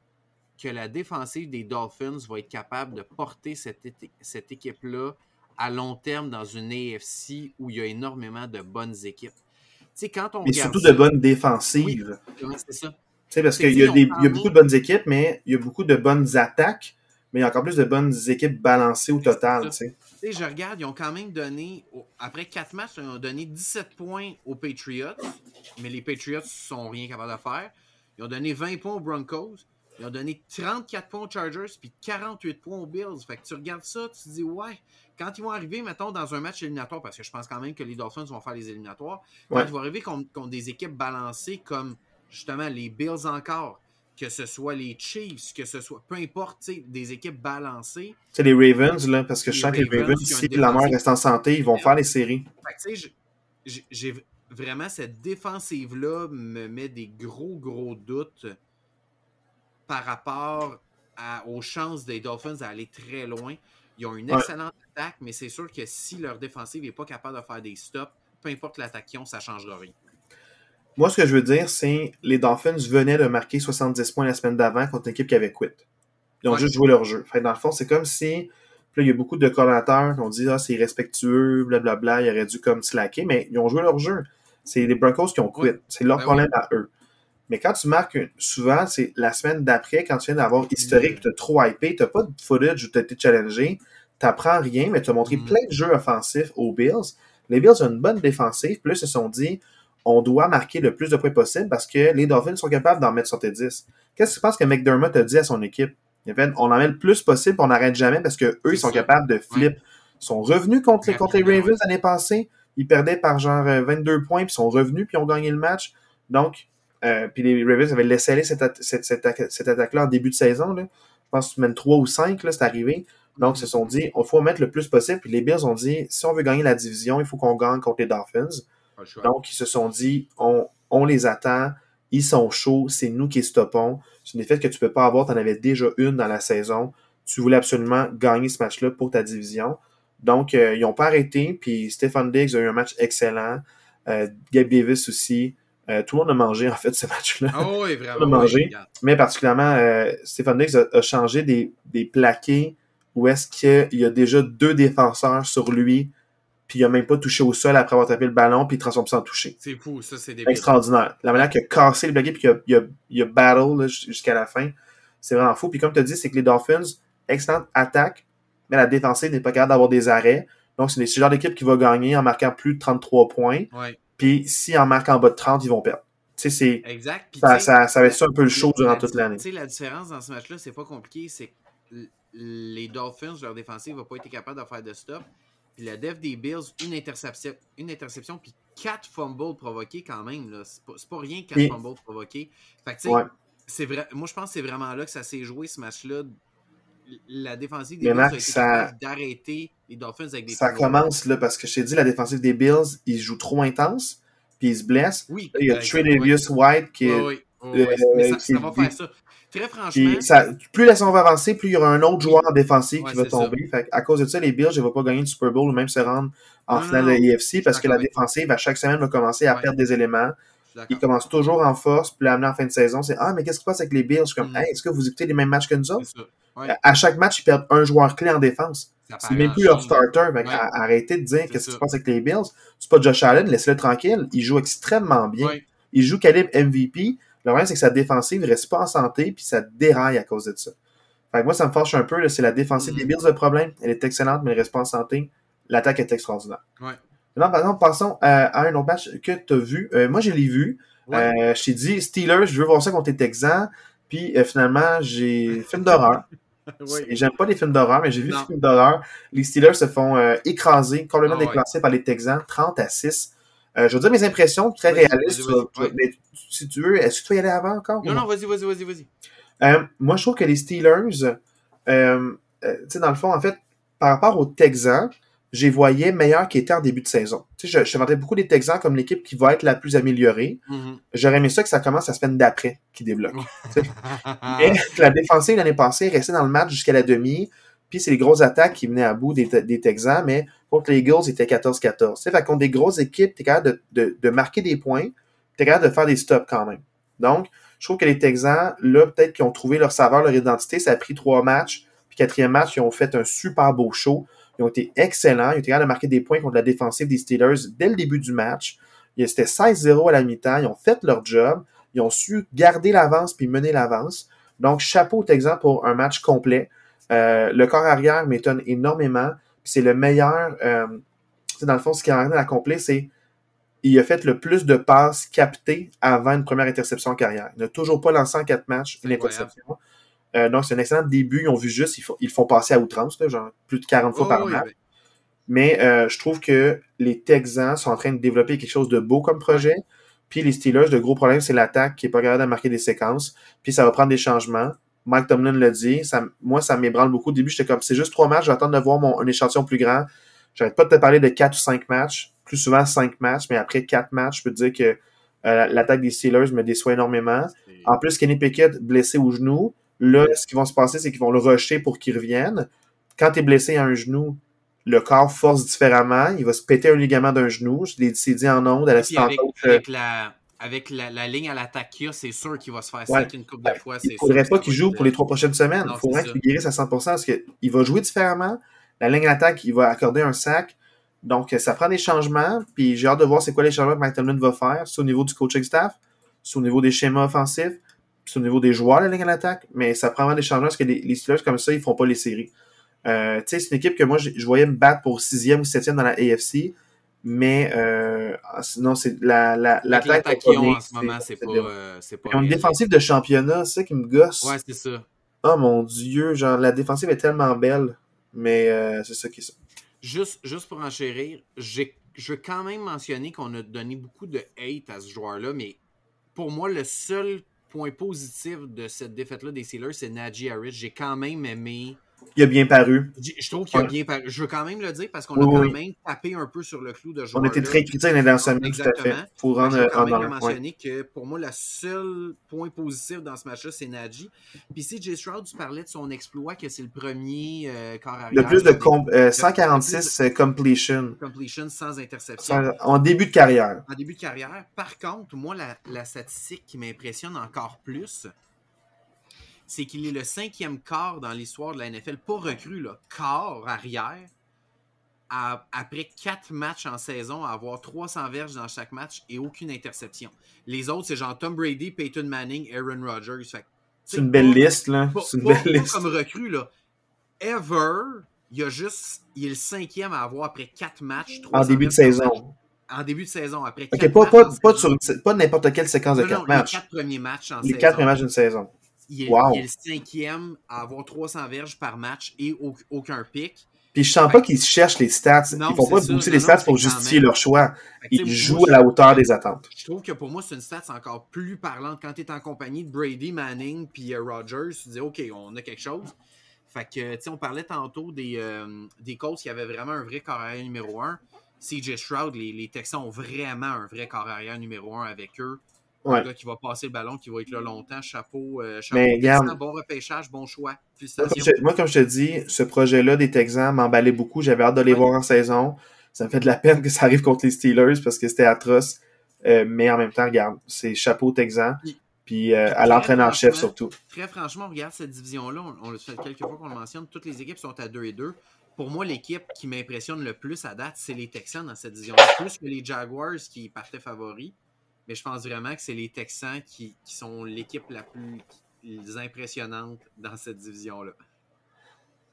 que la défensive des Dolphins va être capable de porter cette, cette équipe-là à long terme dans une AFC où il y a énormément de bonnes équipes. Tu sais, quand on Mais surtout ça- de bonnes défensives. Ouais, c'est ça. Parce qu'il y, y a beaucoup de bonnes équipes, mais il y a beaucoup de bonnes attaques, mais il y a encore plus de bonnes équipes balancées au total. tu sais. Je regarde, ils ont quand même donné, après quatre matchs, ils ont donné 17 points aux Patriots, mais les Patriots sont rien capables de faire. Ils ont donné 20 points aux Broncos. Ils ont donné 34 points aux Chargers puis 48 points aux Bills. Fait que tu regardes ça, tu te dis, ouais, quand ils vont arriver, mettons, dans un match éliminatoire, parce que je pense quand même que les Dolphins vont faire les éliminatoires, quand ils vont arriver contre, des équipes balancées comme justement les Bills encore, que ce soit les Chiefs, que ce soit, peu importe, des équipes balancées. C'est les Ravens, là, parce que je sens que les Ravens, si la mère reste en santé, ils vont faire les séries. J'ai vraiment cette défensive-là me met des gros, gros doutes par rapport aux chances des Dolphins d'aller très loin. Ils ont une excellente attaque, mais c'est sûr que si leur défensive n'est pas capable de faire des stops, peu importe l'attaque qu'ils ont, ça ne changera rien. Moi, ce que je veux dire, c'est les Dolphins venaient de marquer 70 points la semaine d'avant contre une équipe qui avait quit. Ils ont juste joué leur jeu. dans le fond, c'est comme si. Là, il y a beaucoup de coordinateurs qui ont dit Ah, c'est irrespectueux, blablabla, ils auraient dû comme slacker, mais ils ont joué leur jeu. C'est les Broncos qui ont quit. C'est leur ben problème à eux. Mais quand tu marques, souvent, c'est la semaine d'après, quand tu viens d'avoir historique, tu as trop hypé, tu n'as pas de footage où tu as été challengé, tu n'apprends rien, mais tu as montré mm. plein de jeux offensifs aux Bills. Les Bills ont une bonne défensive, plus ils se sont dit, on doit marquer le plus de points possible parce que les Dolphins sont capables d'en mettre sur tes 10. Qu'est-ce que tu penses que McDermott a dit à son équipe? Fait, on en met le plus possible, on n'arrête jamais parce qu'eux, ils sont capables de flip. Ils sont revenus contre, les, contre les Ravens l'année passée. Ils perdaient par genre 22 euh, points, puis ils sont revenus, puis ils ont gagné le match. Donc, euh, puis les Ravens avaient laissé aller cette, attaque-là en début de saison. Là. Je pense même 3 ou 5, c'est arrivé. Donc, ils se sont dit, il faut en mettre le plus possible. Puis les Bills ont dit, si on veut gagner la division, il faut qu'on gagne contre les Dolphins. Donc, ils se sont dit, on, on les attend, ils sont chauds, c'est nous qui stoppons. C'est une défaite que tu ne peux pas avoir, tu en avais déjà une dans la saison. Tu voulais absolument gagner ce match-là pour ta division. Donc, euh, ils n'ont pas arrêté, puis Stephen Diggs a eu un match excellent. Euh, Gabe Davis aussi. Euh, tout le monde a mangé, en fait, ce match-là. Oh oui, vraiment. Tout le monde a mangé. mais particulièrement, Stephen Diggs a, changé des, des plaqués où est-ce qu'il y a déjà deux défenseurs sur lui puis il a même pas touché au sol après avoir tapé le ballon, puis il transforme ça en touché. C'est fou, ça, c'est Extraordinaire. La manière qu'il a cassé le blaguet, puis qu'il a, il a, battle jusqu'à la fin, c'est vraiment fou. Puis comme tu as dit, c'est que les Dolphins, excellente attaque, mais la défensive n'est pas capable d'avoir des arrêts. Donc, c'est le genre d'équipe qui va gagner en marquant plus de 33 points. Ouais. Puis si en marquant en bas de 30, ils vont perdre. Tu sais, c'est. Exact. ça, ça, ça, va être ça un peu le show durant toute l'année. Tu sais, la différence dans ce match-là, c'est pas compliqué. C'est que les Dolphins, leur défensive, va pas être capable de faire de stop. Puis la def des Bills, une interception, une interception puis quatre fumbles provoqués quand même. C'est, pas, pas rien quatre fumbles provoqués. Fait que, c'est vrai, moi, je pense que c'est vraiment là que ça s'est joué, ce match-là. La défensive des Bills a été ça... d'arrêter les Dolphins avec des Ça commence là, parce que je t'ai dit, la défensive des Bills, ils jouent trop intense, puis ils se blessent. Oui, il y a Trey White qui est. Oui, oui. mais ça, ça va faire ça. Très franchement. Ça, plus la saison va avancer, plus il y aura un autre joueur défensif qui va tomber. Fait à cause de ça, les Bills ne vont pas gagner le Super Bowl ou même se rendre en finale de l'EFC parce que la défensive, à chaque semaine, va commencer à perdre des éléments. Ils commencent toujours en force, puis l'amener en fin de saison, c'est Ah, mais qu'est-ce qui se passe avec les Bills? Je suis comme, mm. hey, est-ce que vous écoutez les mêmes matchs que nous autres? À chaque match, ils perdent un joueur clé en défense. C'est même plus leur starter. Arrêtez de dire qu'est-ce qui se passe avec les Bills. C'est pas Josh Allen, laissez-le tranquille. Il joue extrêmement bien. Il joue calibre MVP. Le problème, c'est que sa défensive ne reste pas en santé, puis ça déraille à cause de ça. Fait que moi, ça me fâche un peu. C'est la défensive des mm. Bills le problème. Elle est excellente, mais elle ne reste pas en santé. L'attaque est extraordinaire. Ouais. Maintenant, par exemple, passons à, un autre match que tu as vu. Euh, moi, je l'ai vu. Euh, je t'ai dit, Steelers, je veux voir ça contre les Texans. Puis euh, finalement, j'ai film d'horreur. oui. J'aime pas les films d'horreur, mais j'ai vu des films d'horreur. Les Steelers se font écraser, complètement ah, déclassés par les Texans, 30 à 6. Euh, je veux dire mes impressions très réalistes. mais si tu veux, est-ce que tu veux y aller avant encore? Non, non, vas-y, vas-y, vas-y, vas-y. Euh, moi, je trouve que les Steelers, euh, tu sais, dans le fond, en fait, par rapport aux Texans, j'ai voyais meilleurs qu'ils étaient en début de saison. Tu sais, je, je beaucoup les Texans comme l'équipe qui va être la plus améliorée. Mm-hmm. J'aurais aimé ça que ça commence la semaine d'après qui débloque. Mais la défensive l'année passée restait dans le match jusqu'à la demi. Puis c'est les grosses attaques qui venaient à bout des, Texans, mais contre les Eagles, c'était 14-14. Fait contre des grosses équipes, tu es capable de, marquer des points, tu es capable de faire des stops quand même. Donc, je trouve que les Texans, là, peut-être qu'ils ont trouvé leur saveur, leur identité. Ça a pris trois matchs. Puis quatrième match, ils ont fait un super beau show. Ils ont été excellents. Ils ont été capables de marquer des points contre la défensive des Steelers dès le début du match. C'était 16-0 à la mi-temps. Ils ont fait leur job. Ils ont su garder l'avance puis mener l'avance. Donc, chapeau aux Texans pour un match complet. Euh, le corps arrière m'étonne énormément. C'est le meilleur. Euh, dans le fond, ce qui a à accomplir, c'est il a fait le plus de passes captées avant une première interception en carrière. Il n'a toujours pas lancé en quatre matchs une interception. Euh, donc, c'est un excellent début. Ils ont vu juste, ils, font, ils font passer à outrance, genre plus de 40 fois par match. Mais euh, je trouve que les Texans sont en train de développer quelque chose de beau comme projet. Puis les Steelers, le gros problème, c'est l'attaque qui n'est pas capable de marquer des séquences. Puis ça va prendre des changements. Mike Tomlin l'a dit. Ça, moi, ça m'ébranle beaucoup. Au début, j'étais comme, c'est juste trois matchs, j'attends de voir mon, un échantillon plus grand. J'arrête pas de te parler de quatre ou cinq matchs. Plus souvent cinq matchs, mais après quatre matchs, je peux te dire que euh, l'attaque des Steelers me déçoit énormément. En plus, Kenny Pickett blessé au genou. Là, ce qui va se passer, c'est qu'ils vont le rusher pour qu'il revienne. Quand tu es blessé à un genou, le corps force différemment. Il va se péter un ligament d'un genou. Je l'ai dit en ondes à l'assistant avec, avec, la, avec la, la ligne à l'attaque c'est sûr qu'il va se faire ouais. une coupe de fois. Il ne faudrait pas qu'il joue pour les trois prochaines semaines. il faudrait qu'il guérisse à 100% parce qu'il va jouer différemment. La ligne à l'attaque, il va accorder un sac. Donc, ça prend des changements. Puis j'ai hâte de voir c'est quoi les changements que Mike Tomlin va faire. C'est au niveau du coaching staff, c'est au niveau des schémas offensifs, c'est au niveau des joueurs, la ligne à l'attaque. Mais ça prend vraiment des changements parce que les, les Steelers, comme ça, ils ne font pas les séries. Euh, c'est une équipe que moi, je, voyais me battre pour sixième ou septième dans la AFC. Mais euh, sinon, c'est la, la, l'attaque. Qu'ils ont en ce moment, c'est pas, euh, pas. Ils ont une défensive de championnat, c'est ça qui me gosse. Ouais, c'est ça. Oh mon dieu, genre la défensive est tellement belle. Mais euh, c'est ça qui est ça. Juste, juste pour enchérir, j'ai, je veux quand même mentionner qu'on a donné beaucoup de hate à ce joueur-là, mais pour moi, le seul point positif de cette défaite-là des Steelers, c'est Najee Harris. J'ai quand même aimé il a bien paru. Je trouve qu'il a bien paru. Je veux quand même le dire parce qu'on a quand même tapé un peu sur le clou de joueur. On était très critiques dans la semaine, tout à fait. Faut rendre Je quand même mentionner que pour moi, le seul point positif dans ce match-là, c'est Najee. Puis si Jay Stroud parlait de son exploit, que c'est le premier euh, corps arrière. Le plus de 146 euh, completion. Completion sans interception. En début de carrière. En début de carrière. Par contre, moi, la, la statistique qui m'impressionne encore plus, c'est qu'il est le cinquième quart dans l'histoire de la NFL, pas recru, là, quart arrière, après quatre matchs en saison, à avoir 300 verges dans chaque match et aucune interception. Les autres, c'est genre Tom Brady, Peyton Manning, Aaron Rodgers. C'est une belle liste, là. C'est une belle liste. comme recru, là. Ever, il y a juste. Il est le cinquième à avoir après quatre matchs. En début de saison. En début de saison, après quatre pas, matchs pas, pas, pas n'importe quelle séquence de quatre matchs. Les quatre premiers matchs en les saison. Les quatre premiers matchs d'une saison. Il est, il est, le cinquième à avoir 300 verges par match et aucun pic. Puis je sens pas qu'ils cherchent les stats. Non, ils font pas pousser les stats pour justifier leur choix. Ils jouent à la hauteur des attentes. Je trouve que pour moi, c'est une stat encore plus parlante quand tu es en compagnie de Brady, Manning puis euh, Rogers. Tu dis, OK, on a quelque chose. Fait que, tu sais, on parlait tantôt des, euh, des Colts qui avaient vraiment un vrai corps arrière numéro 1. CJ Stroud, les, les Texans ont vraiment un vrai corps arrière numéro 1 avec eux. Un gars qui va passer le ballon, qui va être là longtemps. Chapeau, euh, chapeau Mais, bon repêchage, bon choix. Moi, comme je te dis, ce projet-là des Texans m'emballait beaucoup. J'avais hâte de les voir en saison. Ça me fait de la peine que ça arrive contre les Steelers parce que c'était atroce. Euh, mais en même temps, regarde, c'est chapeau Texan. Puis, euh, à l'entraîneur-chef surtout. Très franchement, regarde cette division-là. On, on le fait quelques fois qu'on le mentionne. Toutes les équipes sont à 2 et 2 pour moi, l'équipe qui m'impressionne le plus à date, c'est les Texans dans cette division. Plus que les Jaguars qui partaient favoris mais je pense vraiment que c'est les Texans qui, sont l'équipe la plus impressionnante dans cette division-là.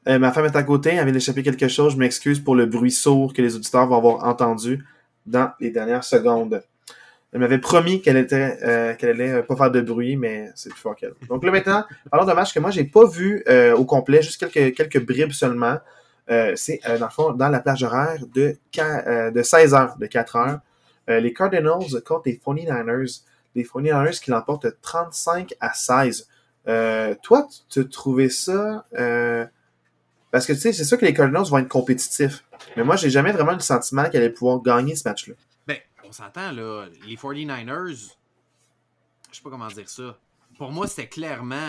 Euh, ma femme est à côté, elle vient d'échapper quelque chose. Je m'excuse pour le bruit sourd que les auditeurs vont avoir entendu dans les dernières secondes. Elle m'avait promis qu'elle était euh, qu'elle allait euh, pas faire de bruit, mais c'est plus fort qu'elle. Donc là maintenant, parlons d'un match que moi j'ai pas vu au complet, juste quelques, quelques bribes seulement. c'est dans le dans la plage horaire de, de 16 heures, de 4 heures. Euh, les Cardinals contre les 49ers. Les 49ers qui l'emportent 35 à 16. Euh, toi, tu trouvé ça... Euh, parce que tu sais, c'est sûr que les Cardinals vont être compétitifs. Mais moi, j'ai jamais vraiment le sentiment qu'elle allait pouvoir gagner ce match-là. Ben, on s'entend, là. Les 49ers, je sais pas comment dire ça. Pour moi, c'était clairement.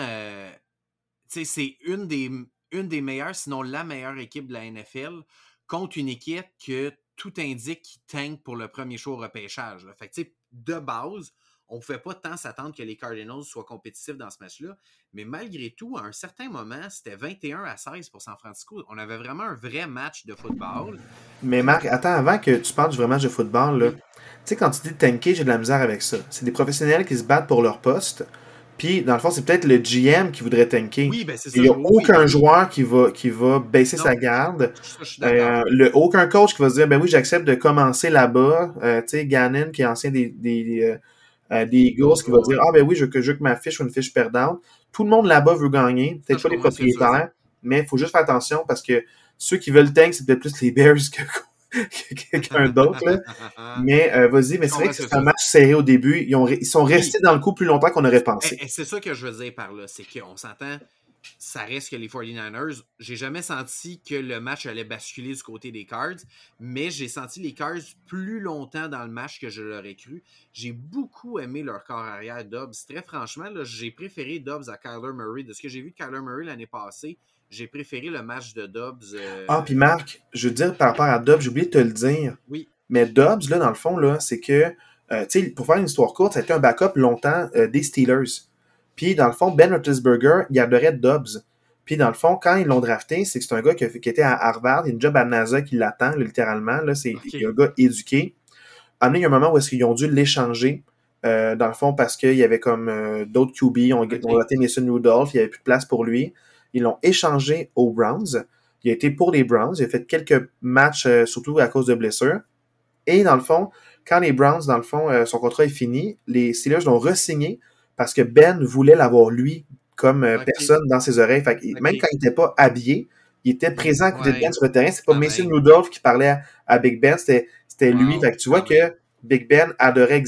tu sais, c'est une des meilleures, sinon la meilleure équipe de la NFL contre une équipe que tout indique qu'il tank pour le premier show au repêchage. Fait que, de base, on ne pouvait pas tant s'attendre que les Cardinals soient compétitifs dans ce match-là. Mais malgré tout, à un certain moment, c'était 21 à 16 pour San Francisco. On avait vraiment un vrai match de football. Mais Marc, attends, avant que tu parles du vrai match de football, tu sais, quand tu dis tanker, j'ai de la misère avec ça. C'est des professionnels qui se battent pour leur poste. Puis, dans le fond, c'est peut-être le GM qui voudrait tanker. Oui, ben c'est ça. Il n'y a aucun oui. joueur qui va, qui va baisser Non. sa garde. Je. Euh, le, aucun coach qui va se dire, ben oui, j'accepte de commencer là-bas. Euh, tu sais, Gannon, qui est ancien des, des, euh, euh, des Eagles, qui va dire, ah ben oui, je veux que, je veux que ma fiche soit une fiche perdante. Tout le monde là-bas veut gagner. Peut-être pas les propriétaires, mais il faut juste faire attention parce que ceux qui veulent tank, c'est peut-être plus les Bears que, que quelqu'un d'autre. Mais euh, vas-y, mais c'est vrai que ce que c'est un match serré au début. Ils, ont, re- ils sont restés dans le coup plus longtemps qu'on aurait pensé. C'est ça que je veux dire par là, c'est qu'on s'entend, ça reste que les 49ers. J'ai jamais senti que le match allait basculer du côté des Cards, mais j'ai senti les Cards plus longtemps dans le match que je l'aurais cru. J'ai beaucoup aimé leur corps arrière Dobbs. Très franchement, j'ai préféré Dobbs à Kyler Murray. De ce que j'ai vu de Kyler Murray l'année passée, j'ai préféré le match de Dobbs. euh, Ah, puis Marc, je veux dire par rapport à Dobbs, j'ai oublié de te le dire. Oui. Mais Dobbs, là, dans le fond, là, c'est que, euh, tu sais, pour faire une histoire courte, ça a été un backup longtemps euh, des Steelers. Puis, dans le fond, Ben Roethlisberger, il adorait Dobbs. Puis, dans le fond, quand ils l'ont drafté, c'est que c'est un gars qui, a était à Harvard, il y a une job à NASA qui l'attend, littéralement. Là, c'est a un gars éduqué. Amené, il y a un moment où est-ce qu'ils ont dû l'échanger, euh, dans le fond, parce qu'il y avait comme euh, d'autres QB, on Ok. ont raté Mason Rudolph, il n'y avait plus de place pour lui. Ils l'ont échangé aux Browns. Il a été pour les Browns. Il a fait quelques matchs, euh, surtout à cause de blessures. Et dans le fond, quand les Browns, dans le fond, euh, son contrat est fini, les Steelers l'ont re-signé parce que Ben voulait l'avoir lui comme euh, personne dans ses oreilles. Fait que. Même quand il n'était pas habillé, il était présent à côté de. Ben sur le terrain. C'est pas Quand Mason. Rudolph qui parlait à, à Big Ben, c'était Wow, lui. Fait que tu vois quand que Big Ben adorait,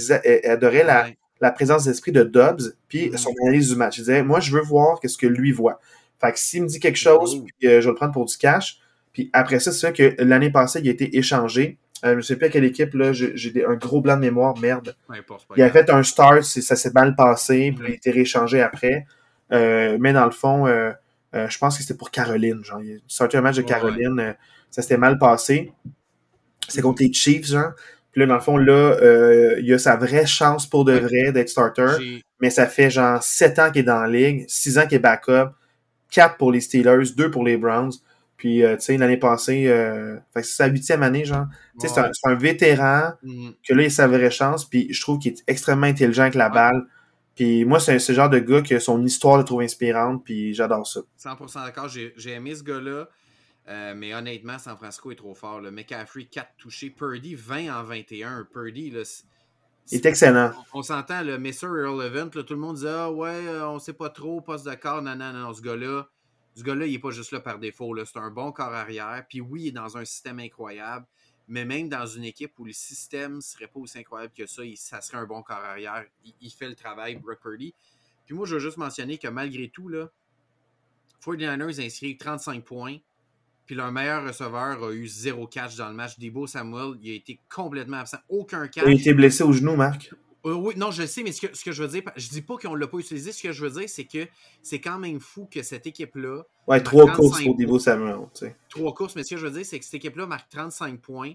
adorait la, ouais. la présence d'esprit de Dobbs, puis son analyse du match. Il disait, moi, je veux voir qu'est-ce que lui voit. Fait que s'il me dit quelque chose, Cool. puis, euh, je vais le prendre pour du cash. Puis après ça, c'est sûr que l'année passée, il a été échangé. Euh, je ne sais plus à quelle équipe, là, j'ai un gros blanc de mémoire, merde. Importe, Il a fait un start, ça s'est mal passé, puis il a été rééchangé après. Euh, mais dans le fond, euh, euh, je pense que c'était pour Caroline. Genre, il a sorti un match de Ouais, Caroline, euh, ça s'était mal passé. C'est contre les Chiefs, genre. Puis là, dans le fond, là, euh, il a sa vraie chance pour de vrai d'être starter. Mais ça fait genre 7 ans qu'il est dans la ligue, 6 ans qu'il est backup, 4 pour les Steelers, 2 pour les Browns. Puis, euh, tu sais, l'année passée, euh, c'est sa huitième année, genre. Tu sais, c'est un, Ouais. c'est un vétéran Mhm. que là, il a sa vraie chance. Puis, je trouve qu'il est extrêmement intelligent avec la balle. Puis, moi, c'est ce genre de gars que son histoire le trouve inspirante. Puis, j'adore ça. 100% d'accord. J'ai aimé ce gars-là. Euh, mais honnêtement, San Francisco est trop fort. Le McCaffrey, 4 touchés. Purdy, 20 en 21. Purdy, là, Il est excellent. on, s'entend, le Mr. Irrelevant, là, tout le monde dit Ah ouais, euh, on sait pas trop, poste corps, non, non, non, ce gars-là, ce gars-là, il est pas juste là par défaut. C'est un bon corps arrière. Puis oui, il est dans un système incroyable. Mais même dans une équipe où le système serait pas aussi incroyable que ça, ça serait un bon corps arrière. Il, fait le travail, Brock Purdy. Puis moi, je veux juste mentionner que malgré tout, là, 49ers inscrit 35 points. Puis leur meilleur receveur a eu zéro catch dans le match. Debo Samuel, il a été complètement absent. Aucun catch. Il a été blessé au genou, Marc. Euh, oui, non, je le sais, mais ce que, ce que je veux dire, je dis pas qu'on l'a pas utilisé. Ce que je veux dire, c'est que c'est quand même fou que cette équipe-là, Ouais, trois 35 courses pour Divo Samuel. tu sais. trois courses, mais ce que je veux dire, c'est que cette équipe-là marque 35 points,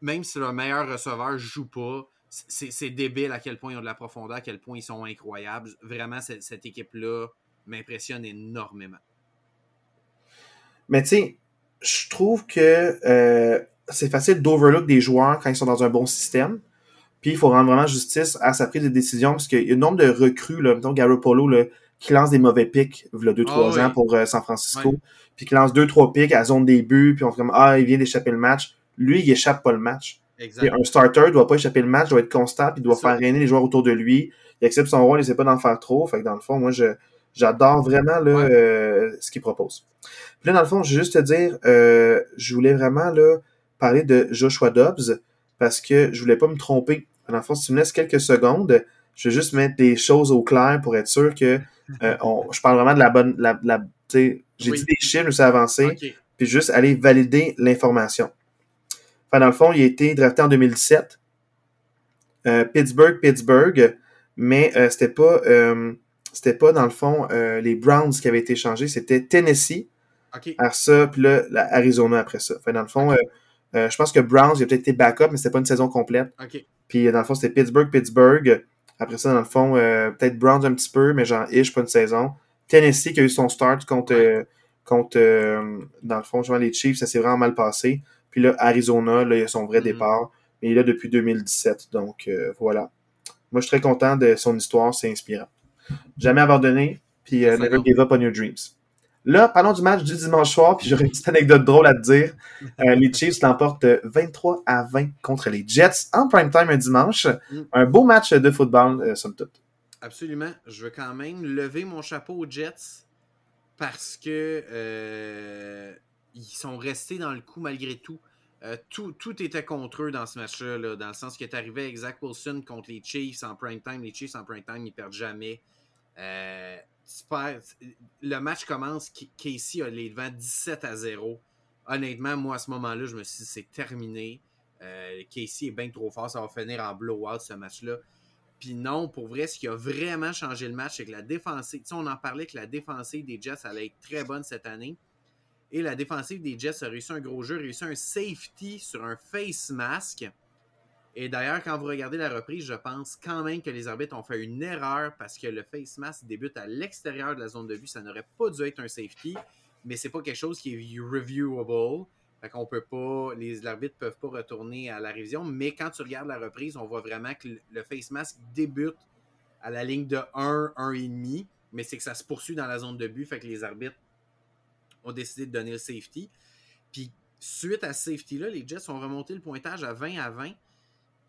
même si leur meilleur receveur joue pas. C'est c'est débile à quel point ils ont de la profondeur, à quel point ils sont incroyables. Vraiment, cette, cette équipe-là m'impressionne énormément. Mais tu sais, je trouve que euh, c'est facile d'overlook des joueurs quand ils sont dans un bon système. Puis il faut rendre vraiment justice à sa prise de décision parce qu'il y a un nombre de recrues, là, mettons Garoppolo, là, qui lance des mauvais pics, il y a 2-3 Ah ans pour euh, San Francisco, puis qui lance 2-3 pics à zone début, puis on fait comme Ah, il vient d'échapper le match. Lui, il échappe pas le match. Exact. Puis un starter doit pas échapper le match, doit être constant, puis doit C'est ça. faire régner les joueurs autour de lui. Il accepte son rôle, il essaie pas d'en faire trop. Fait que dans le fond, moi, je j'adore vraiment là, Ouais. euh, ce qu'il propose. Puis là, dans le fond, je veux juste te dire, euh, je voulais vraiment là, parler de Joshua Dobbs parce que je voulais pas me tromper. Dans le fond, si tu me laisses quelques secondes, je vais juste mettre des choses au clair pour être sûr que euh, on- je parle vraiment de la bonne. La, la, tu sais, J'ai Oui. dit des chiffres, je suis avancé puis juste aller valider l'information. Enfin, dans le fond, il a été drafté en 2017. Euh, Pittsburgh, Pittsburgh, mais euh, c'était pas, euh, c'était pas dans le fond euh, les Browns qui avaient été changés, c'était Tennessee, Ok. à ça, puis là, la Arizona après ça. Enfin, dans le fond, euh, euh, je pense que Browns, il a peut-être été backup, mais c'était pas une saison complète. Puis euh, dans le fond, c'était Pittsburgh, Pittsburgh. Après ça, dans le fond, euh, peut-être Browns un petit peu, mais genre ish, pas une saison. Tennessee qui a eu son start contre, dans le fond, les Chiefs, ça s'est vraiment mal passé. Puis là, Arizona, là, il a son vrai Mhm. départ. Mais il est là depuis 2017. Donc voilà. Moi, je suis très content de son histoire, c'est inspirant. Jamais abandonné, puis never give up on your dreams. Là, parlons du match du dimanche soir, puis j'aurais une petite anecdote drôle à te dire. Euh, les Chiefs l'emportent 23 à 20 contre les Jets en prime time un dimanche. Mm. Un beau match de football, euh, somme toute. Absolument. Je veux quand même lever mon chapeau aux Jets parce que euh, ils sont restés dans le coup malgré tout. tout, tout, était contre eux dans ce match-là, dans le sens qu'il est arrivé avec Zach Wilson contre les Chiefs en prime time. Les Chiefs en prime time, ils perdent jamais le match commence, Casey a les devants 17 à 0. Honnêtement, moi, à ce moment-là, je me suis dit, c'est terminé. Euh, Casey est bien trop fort, ça va finir en blowout ce match-là. Puis non, pour vrai, ce qui a vraiment changé le match, c'est que la défensive, on en parlait que la défensive des Jets allait être très bonne cette année. Et la défensive des Jets a réussi un gros jeu, a réussi un safety sur un face mask. Et d'ailleurs, quand vous regardez la reprise, je pense quand même que les arbitres ont fait une erreur parce que le face mask débute à l'extérieur de la zone de vue. Ça n'aurait pas dû être un safety, mais c'est pas quelque chose qui est reviewable. Fait qu'on peut pas, les arbitres peuvent pas retourner à la révision. Mais quand tu regardes la reprise, on voit vraiment que le face mask débute à la ligne de 1, 1,5, mais c'est que ça se poursuit dans la zone de but. Fait que les arbitres ont décidé de donner le safety. Puis suite à ce safety-là, les Jets ont remonté le pointage à 20 à 20.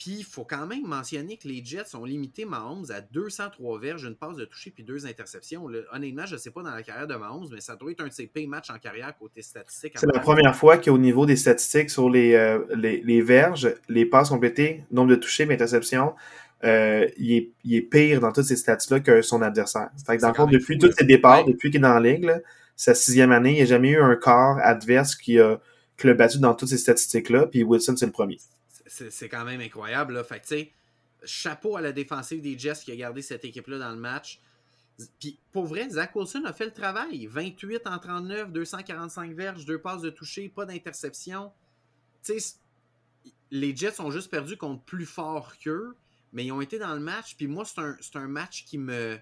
Puis, il faut quand même mentionner que les Jets ont limité Mahomes à 203 verges, une passe de toucher puis deux interceptions. honnêtement, je ne sais pas dans la carrière de Mahomes, mais ça doit être un de ses pay matchs en carrière côté statistique. C'est la première fois qu'au niveau des statistiques sur les, euh, les, verges, les passes complétées, nombre de touchés et interceptions, euh, il, est, pire dans toutes ces stats-là que son adversaire. Que dans le fond, depuis tous ses départs, depuis qu'il est dans la ligue, sa sixième année, il n'y a jamais eu un corps adverse qui a, qui l'a battu dans toutes ces statistiques-là, puis Wilson, c'est le premier c'est quand même incroyable. Là. Fait que, tu sais, chapeau à la défensive des Jets qui a gardé cette équipe-là dans le match. Puis, pour vrai, Zach Wilson a fait le travail. 28 en 39, 245 verges, deux passes de toucher, pas d'interception. Tu sais, les Jets ont juste perdu contre plus fort qu'eux, mais ils ont été dans le match. Puis moi, c'est un, un, match qui me,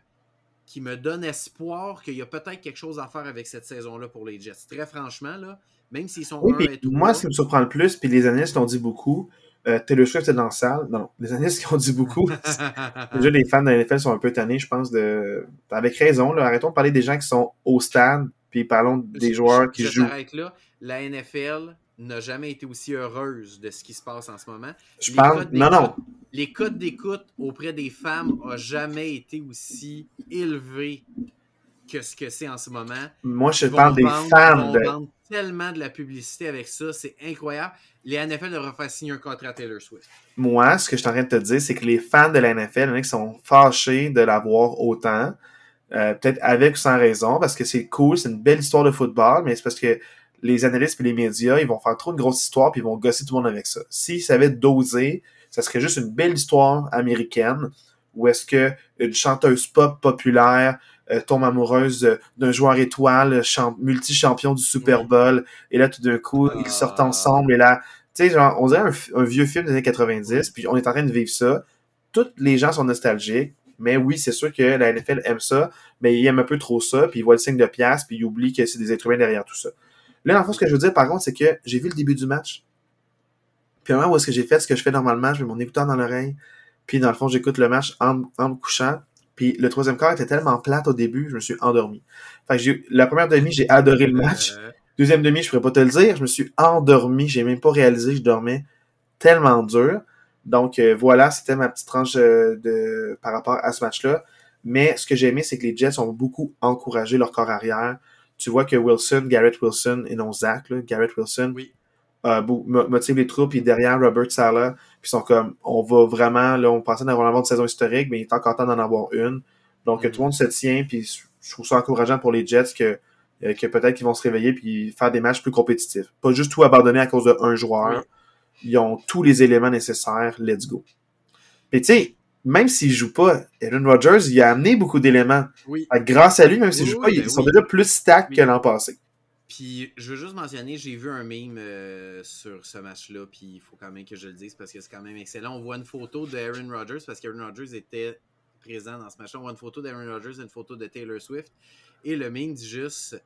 qui me donne espoir qu'il y a peut-être quelque chose à faire avec cette saison-là pour les Jets. Très franchement, là, même s'ils sont oui, Moi, ce qui me surprend le plus, puis les analystes l'ont dit beaucoup, euh, Taylor Swift est dans la salle. Non, les analystes qui ont dit beaucoup. déjà, les fans de la NFL sont un peu tannés, je pense, de. Avec raison, là. Arrêtons de parler des gens qui sont au stade, puis parlons des joueurs qui jouent. là. La NFL n'a jamais été aussi heureuse de ce qui se passe en ce moment. Je parle. Non, non. Les codes d'écoute auprès des femmes n'ont jamais été aussi élevés que ce que c'est en ce moment. Moi, je parle des fans. De tellement de la publicité avec ça, c'est incroyable. Les NFL devraient faire signer un contrat à Taylor Swift. Moi, ce que je suis en train de te dire, c'est que les fans de la NFL, il y en a qui sont fâchés de l'avoir autant, euh, peut-être avec ou sans raison, parce que c'est cool, c'est une belle histoire de football, mais c'est parce que les analystes et les médias, ils vont faire trop de grosses histoires puis ils vont gosser tout le monde avec ça. S'ils savaient doser, ça serait juste une belle histoire américaine où est-ce que une chanteuse pop populaire tombe amoureuse d'un joueur étoile, multi-champion du Super Bowl, et là, tout d'un coup, ils sortent ah. ensemble, et là, tu sais, genre, on dirait un, vieux film des années 90, puis on est en train de vivre ça. Tous les gens sont nostalgiques, mais oui, c'est sûr que la NFL aime ça, mais ils aiment un peu trop ça, puis ils voient le signe de pièce, puis ils oublient que c'est des êtres humains derrière tout ça. Là, en fait, ce que je veux dire, par contre, c'est que j'ai vu le début du match. Puis moment où est-ce que j'ai fait ce que je fais normalement, je mets mon écouteur dans l'oreille, puis dans le fond, j'écoute le match en, en me couchant, puis le troisième quart était tellement plate au début, je me suis endormi. Fait que la première demi, j'ai adoré le match. Deuxième demi, je pourrais pas te le dire, je me suis endormi, j'ai même pas réalisé que je dormais tellement dur. Donc euh, voilà, c'était ma petite tranche euh, de par rapport à ce match-là. Mais ce que j'ai aimé, c'est que les Jets ont beaucoup encouragé leur corps arrière. Tu vois que Wilson, Garrett Wilson et non Zach, Garrett Wilson, oui. euh, motive les troupes, et derrière Robert Sala, puis sont comme, on va vraiment, là, on pensait d'avoir une saison historique, mais il est encore temps d'en avoir une. Donc, mm. tout le monde se tient, puis je trouve ça encourageant pour les Jets que, euh, que peut-être qu'ils vont se réveiller puis faire des matchs plus compétitifs. Pas juste tout abandonner à cause d'un joueur. Ils ont tous les éléments nécessaires, let's go. Mais tu sais, même s'il joue pas, Aaron Rodgers, il a amené beaucoup d'éléments. Oui. Grâce à lui, même s'il joue pas, ils sont déjà plus stack que l'an passé. Puis je veux juste mentionner, j'ai vu un meme euh, sur ce match-là, puis il faut quand même que je le dise parce que c'est quand même excellent. On voit une photo d'Aaron Rodgers parce qu'Aaron Rodgers était présent dans ce match-là. On voit une photo d'Aaron Rodgers une photo de Taylor Swift. Et le meme dit juste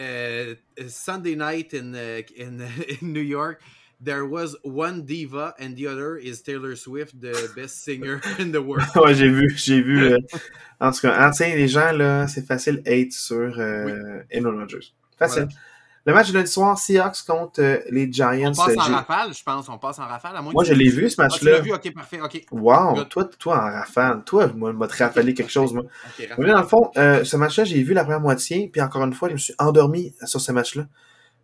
euh, Sunday night in, euh, in, New York. There was one diva and the other is Taylor Swift, the best singer in the world. ouais, j'ai vu, j'ai vu. euh, en tout cas, sais, les gens, là, c'est facile hate sur euh, Aaron Rodgers. Facile. Le match de lundi soir, Seahawks contre euh, les Giants. On passe en j'ai- rafale, je pense. On passe en rafale. À moins Moi, que je l'ai vu, ce Ah, tu match-là. l'as vu, ok, parfait, ok. Wow, toi, toi en rafale. Toi, moi, m'a te rafalé quelque chose, moi. Mais dans le fond, euh, ce match-là, j'ai vu la première moitié, puis encore une fois, je me suis endormi sur ce match-là.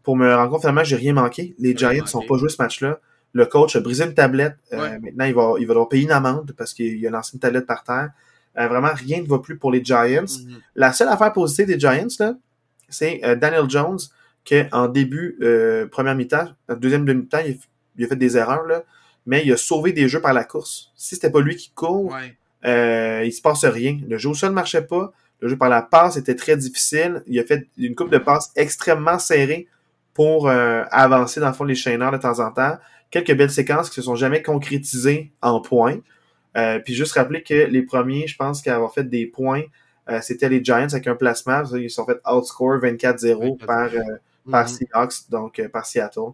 Pour me rendre compte, finalement, j'ai rien manqué. Les Giants n'ont manqué. pas joué ce match-là. Le coach a brisé une tablette. Euh, Ouais. Maintenant, il va, il va devoir payer une amende parce qu'il a lancé une tablette par terre. Euh, vraiment, rien ne va plus pour les Giants. Mhm. La seule affaire positive des Giants, là, c'est euh, Daniel Jones, qui en début, euh, première mi-temps, deuxième demi-temps, il, a- il a fait des erreurs, là, mais il a sauvé des jeux par la course. Si c'était pas lui qui court, Ouais. euh, il se passe rien. Le jeu au sol ne marchait pas. Le jeu par la passe était très difficile. Il a fait une coupe de passes extrêmement serrée pour euh, avancer dans le fond les chaîneurs de temps en temps. Quelques belles séquences qui se sont jamais concrétisées en points. Euh, puis juste rappeler que les premiers, je pense, qui avoir fait des points, euh, c'était les Giants avec un placement. Ils se sont fait outscore 24-0 par, euh, par Mhm. Seahawks, donc euh, par Seattle.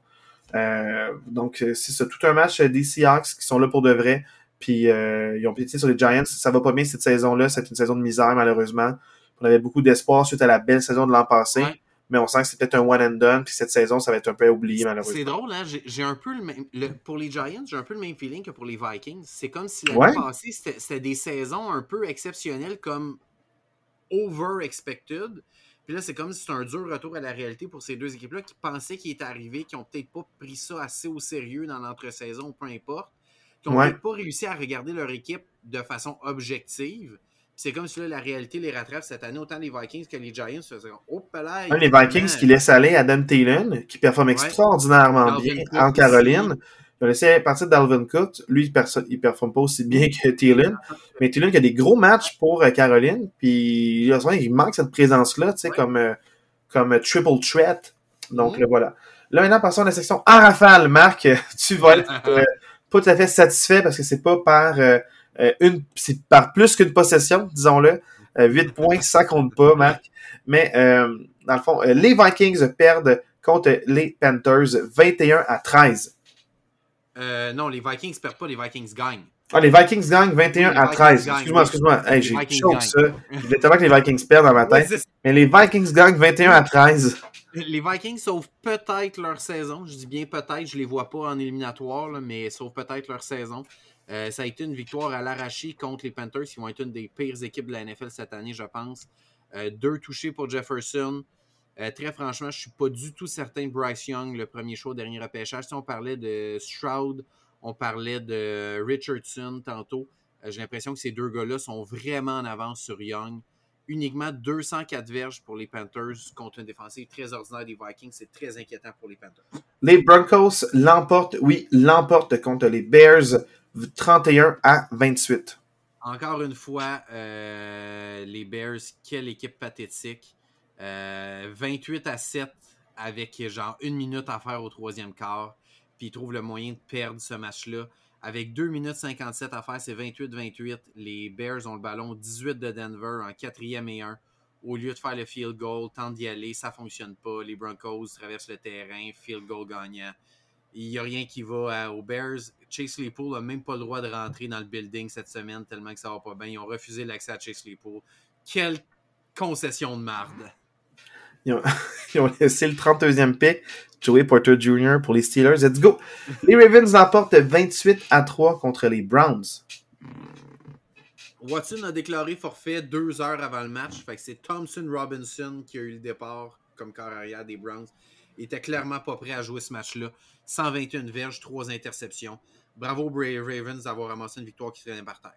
Euh, donc c'est ça, tout un match des Seahawks qui sont là pour de vrai. Puis euh, ils ont pété sur les Giants. Ça va pas bien cette saison-là. C'est une saison de misère, malheureusement. On avait beaucoup d'espoir suite à la belle saison de l'an passé. Mais on sent que c'est peut-être un one and done. Puis cette saison, ça va être un peu oublié, malheureusement. C'est drôle, hein? J'ai un peu le même. le- pour les Giants, j'ai un peu le même feeling que pour les Vikings. C'est comme si l'année Ouais. passée, c'était des saisons un peu exceptionnelles, comme over expected. Puis là, c'est comme si c'était un dur retour à la réalité pour ces deux équipes-là qui pensaient qu'il était arrivé, qui ont peut-être pas pris ça assez au sérieux dans l'entre-saison, peu importe. Qui ont Ouais. peut-être pas réussi à regarder leur équipe de façon objective. C'est comme si là, la réalité les rattrape cette année, autant les Vikings que les Giants. se faisaient, Oh, là, les Vikings qui laissent aller Adam Thielen, qui performe extraordinairement bien en. Caroline. Ils ont laissé partir Dalvin Cook. Lui, il, il performe pas aussi bien que Thielen. Mais Thielen qui a des gros matchs pour euh, Caroline. Puis il manque cette présence-là, tu sais, Ouais. comme, euh, comme euh, triple threat. Donc Mhm. là, voilà. Là, maintenant, passons à la section en rafale. Marc, tu vas être euh, pas tout à fait satisfait parce que c'est pas par euh, euh, une, c'est par plus qu'une possession, disons-le. Euh, 8 points, ça compte pas, Marc. Mais euh, dans le fond, euh, les Vikings perdent contre les Panthers 21 à 13. Euh, non, les Vikings perdent pas, les Vikings gagnent. Ah, les Vikings gagnent 21 Les à Vikings 13. gagnent, Excuse-moi, excuse-moi. Hey, j'ai gagnent. ça. Je voulais tellement que les Vikings perdent dans ma tête. Mais les Vikings gagnent 21 à 13. les Vikings sauvent peut-être leur saison. Je dis bien peut-être, je les vois pas en éliminatoire, là, mais sauvent peut-être leur saison. Euh, ça a été une victoire à l'arraché contre les Panthers, qui vont être une des pires équipes de la NFL cette année, je pense. Euh, deux touchés pour Jefferson. Euh, très franchement, je suis pas du tout certain de Bryce Young, le premier choix au dernier repêchage. Si on parlait de Stroud, on parlait de Richardson tantôt. J'ai l'impression que ces deux gars-là sont vraiment en avance sur Young. Uniquement 204 verges pour les Panthers contre une défensive très ordinaire des Vikings. C'est très inquiétant pour les Panthers. Les Broncos l'emportent, oui, l'emportent contre les Bears 31 à 28. Encore une fois, euh, les Bears, quelle équipe pathétique. Euh, 28 à 7 avec genre une minute à faire au troisième quart. Puis ils trouvent le moyen de perdre ce match-là. Avec 2 minutes 57 à faire, c'est 28-28. Les Bears ont le ballon 18 de Denver en quatrième et 1. Au lieu de faire le field goal, tentent d'y aller, ça fonctionne pas. Les Broncos traversent le terrain, field goal gagnant. Il n'y a rien qui va à- aux Bears. Chase Claypool n'a même pas le droit de rentrer dans le building cette semaine tellement que ça va pas bien. Ils ont refusé l'accès à Chase Claypool. Quelle concession de marde. Ils ont, ils ont laissé le 32e pick, Joey Porter Jr. pour les Steelers. Let's go! Les Ravens l'emportent 28 à 3 contre les Browns. Watson a déclaré forfait deux heures avant le match. Fait que c'est Thompson Robinson qui a eu le départ comme corps arrière des Browns. Il était clairement pas prêt à jouer ce match-là. 121 verges, 3 interceptions. Bravo Ravens d'avoir ramassé une victoire qui traînait par terre.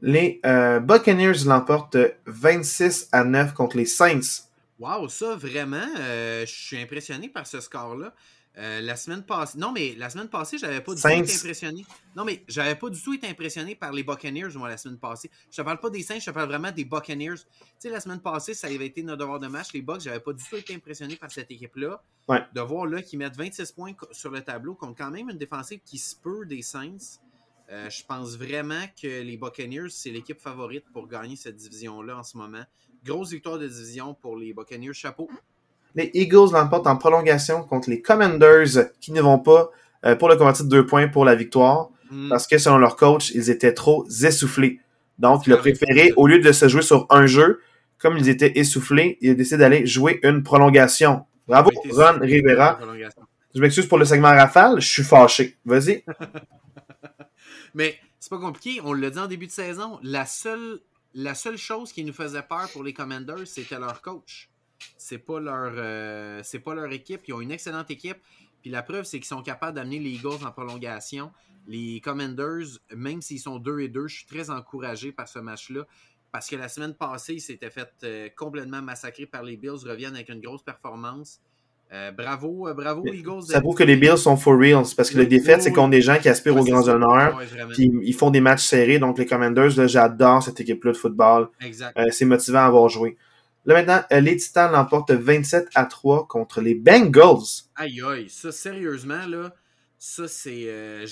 Les euh, Buccaneers l'emportent 26 à 9 contre les Saints. Wow, ça vraiment, euh, je suis impressionné par ce score-là. Euh, la semaine passée, non mais la semaine passée, j'avais pas du tout été impressionné. Non mais j'avais pas du tout été impressionné par les Buccaneers moi la semaine passée. Je te parle pas des Saints, je te parle vraiment des Buccaneers. Tu sais la semaine passée, ça avait été notre devoir de match. Les Bucks, j'avais pas du tout été impressionné par cette équipe-là. Ouais. De voir là qu'ils mettent 26 points sur le tableau contre quand même une défensive qui se peut des Saints. Euh, je pense vraiment que les Buccaneers, c'est l'équipe favorite pour gagner cette division-là en ce moment. Grosse victoire de division pour les Buccaneers. Chapeau. Les Eagles l'emportent en prolongation contre les Commanders qui ne vont pas euh, pour le convertir de deux points pour la victoire. Hmm. Parce que selon leur coach, ils étaient trop essoufflés. Donc, il a préféré, au lieu de se jouer sur un jeu, comme ils étaient essoufflés, il a décidé d'aller jouer une prolongation. Bravo, Ron Rivera. Je m'excuse pour le segment rafale, je suis fâché. Vas-y. Mais c'est pas compliqué, on l'a dit en début de saison, la seule, la seule chose qui nous faisait peur pour les Commanders, c'était leur coach. C'est pas leur euh, c'est pas leur équipe, ils ont une excellente équipe. Puis la preuve, c'est qu'ils sont capables d'amener les Eagles en prolongation. Les Commanders, même s'ils sont 2 et 2, je suis très encouragé par ce match-là. Parce que la semaine passée, ils s'étaient fait euh, complètement massacrer par les Bills, reviennent avec une grosse performance. Euh, bravo, euh, bravo Eagles. Ça prouve que les Bills sont for reals. Parce que le Oui, défaite, c'est contre des gens qui aspirent aux grands honneurs. Ouais. Puis ils font des matchs serrés. Donc les Commanders, j'adore cette équipe-là de football. Exact. C'est motivant à avoir joué. Là maintenant, euh, les Titans l'emportent 27 à 3 contre les Bengals. Aïe aïe, ça sérieusement là, ça c'est euh,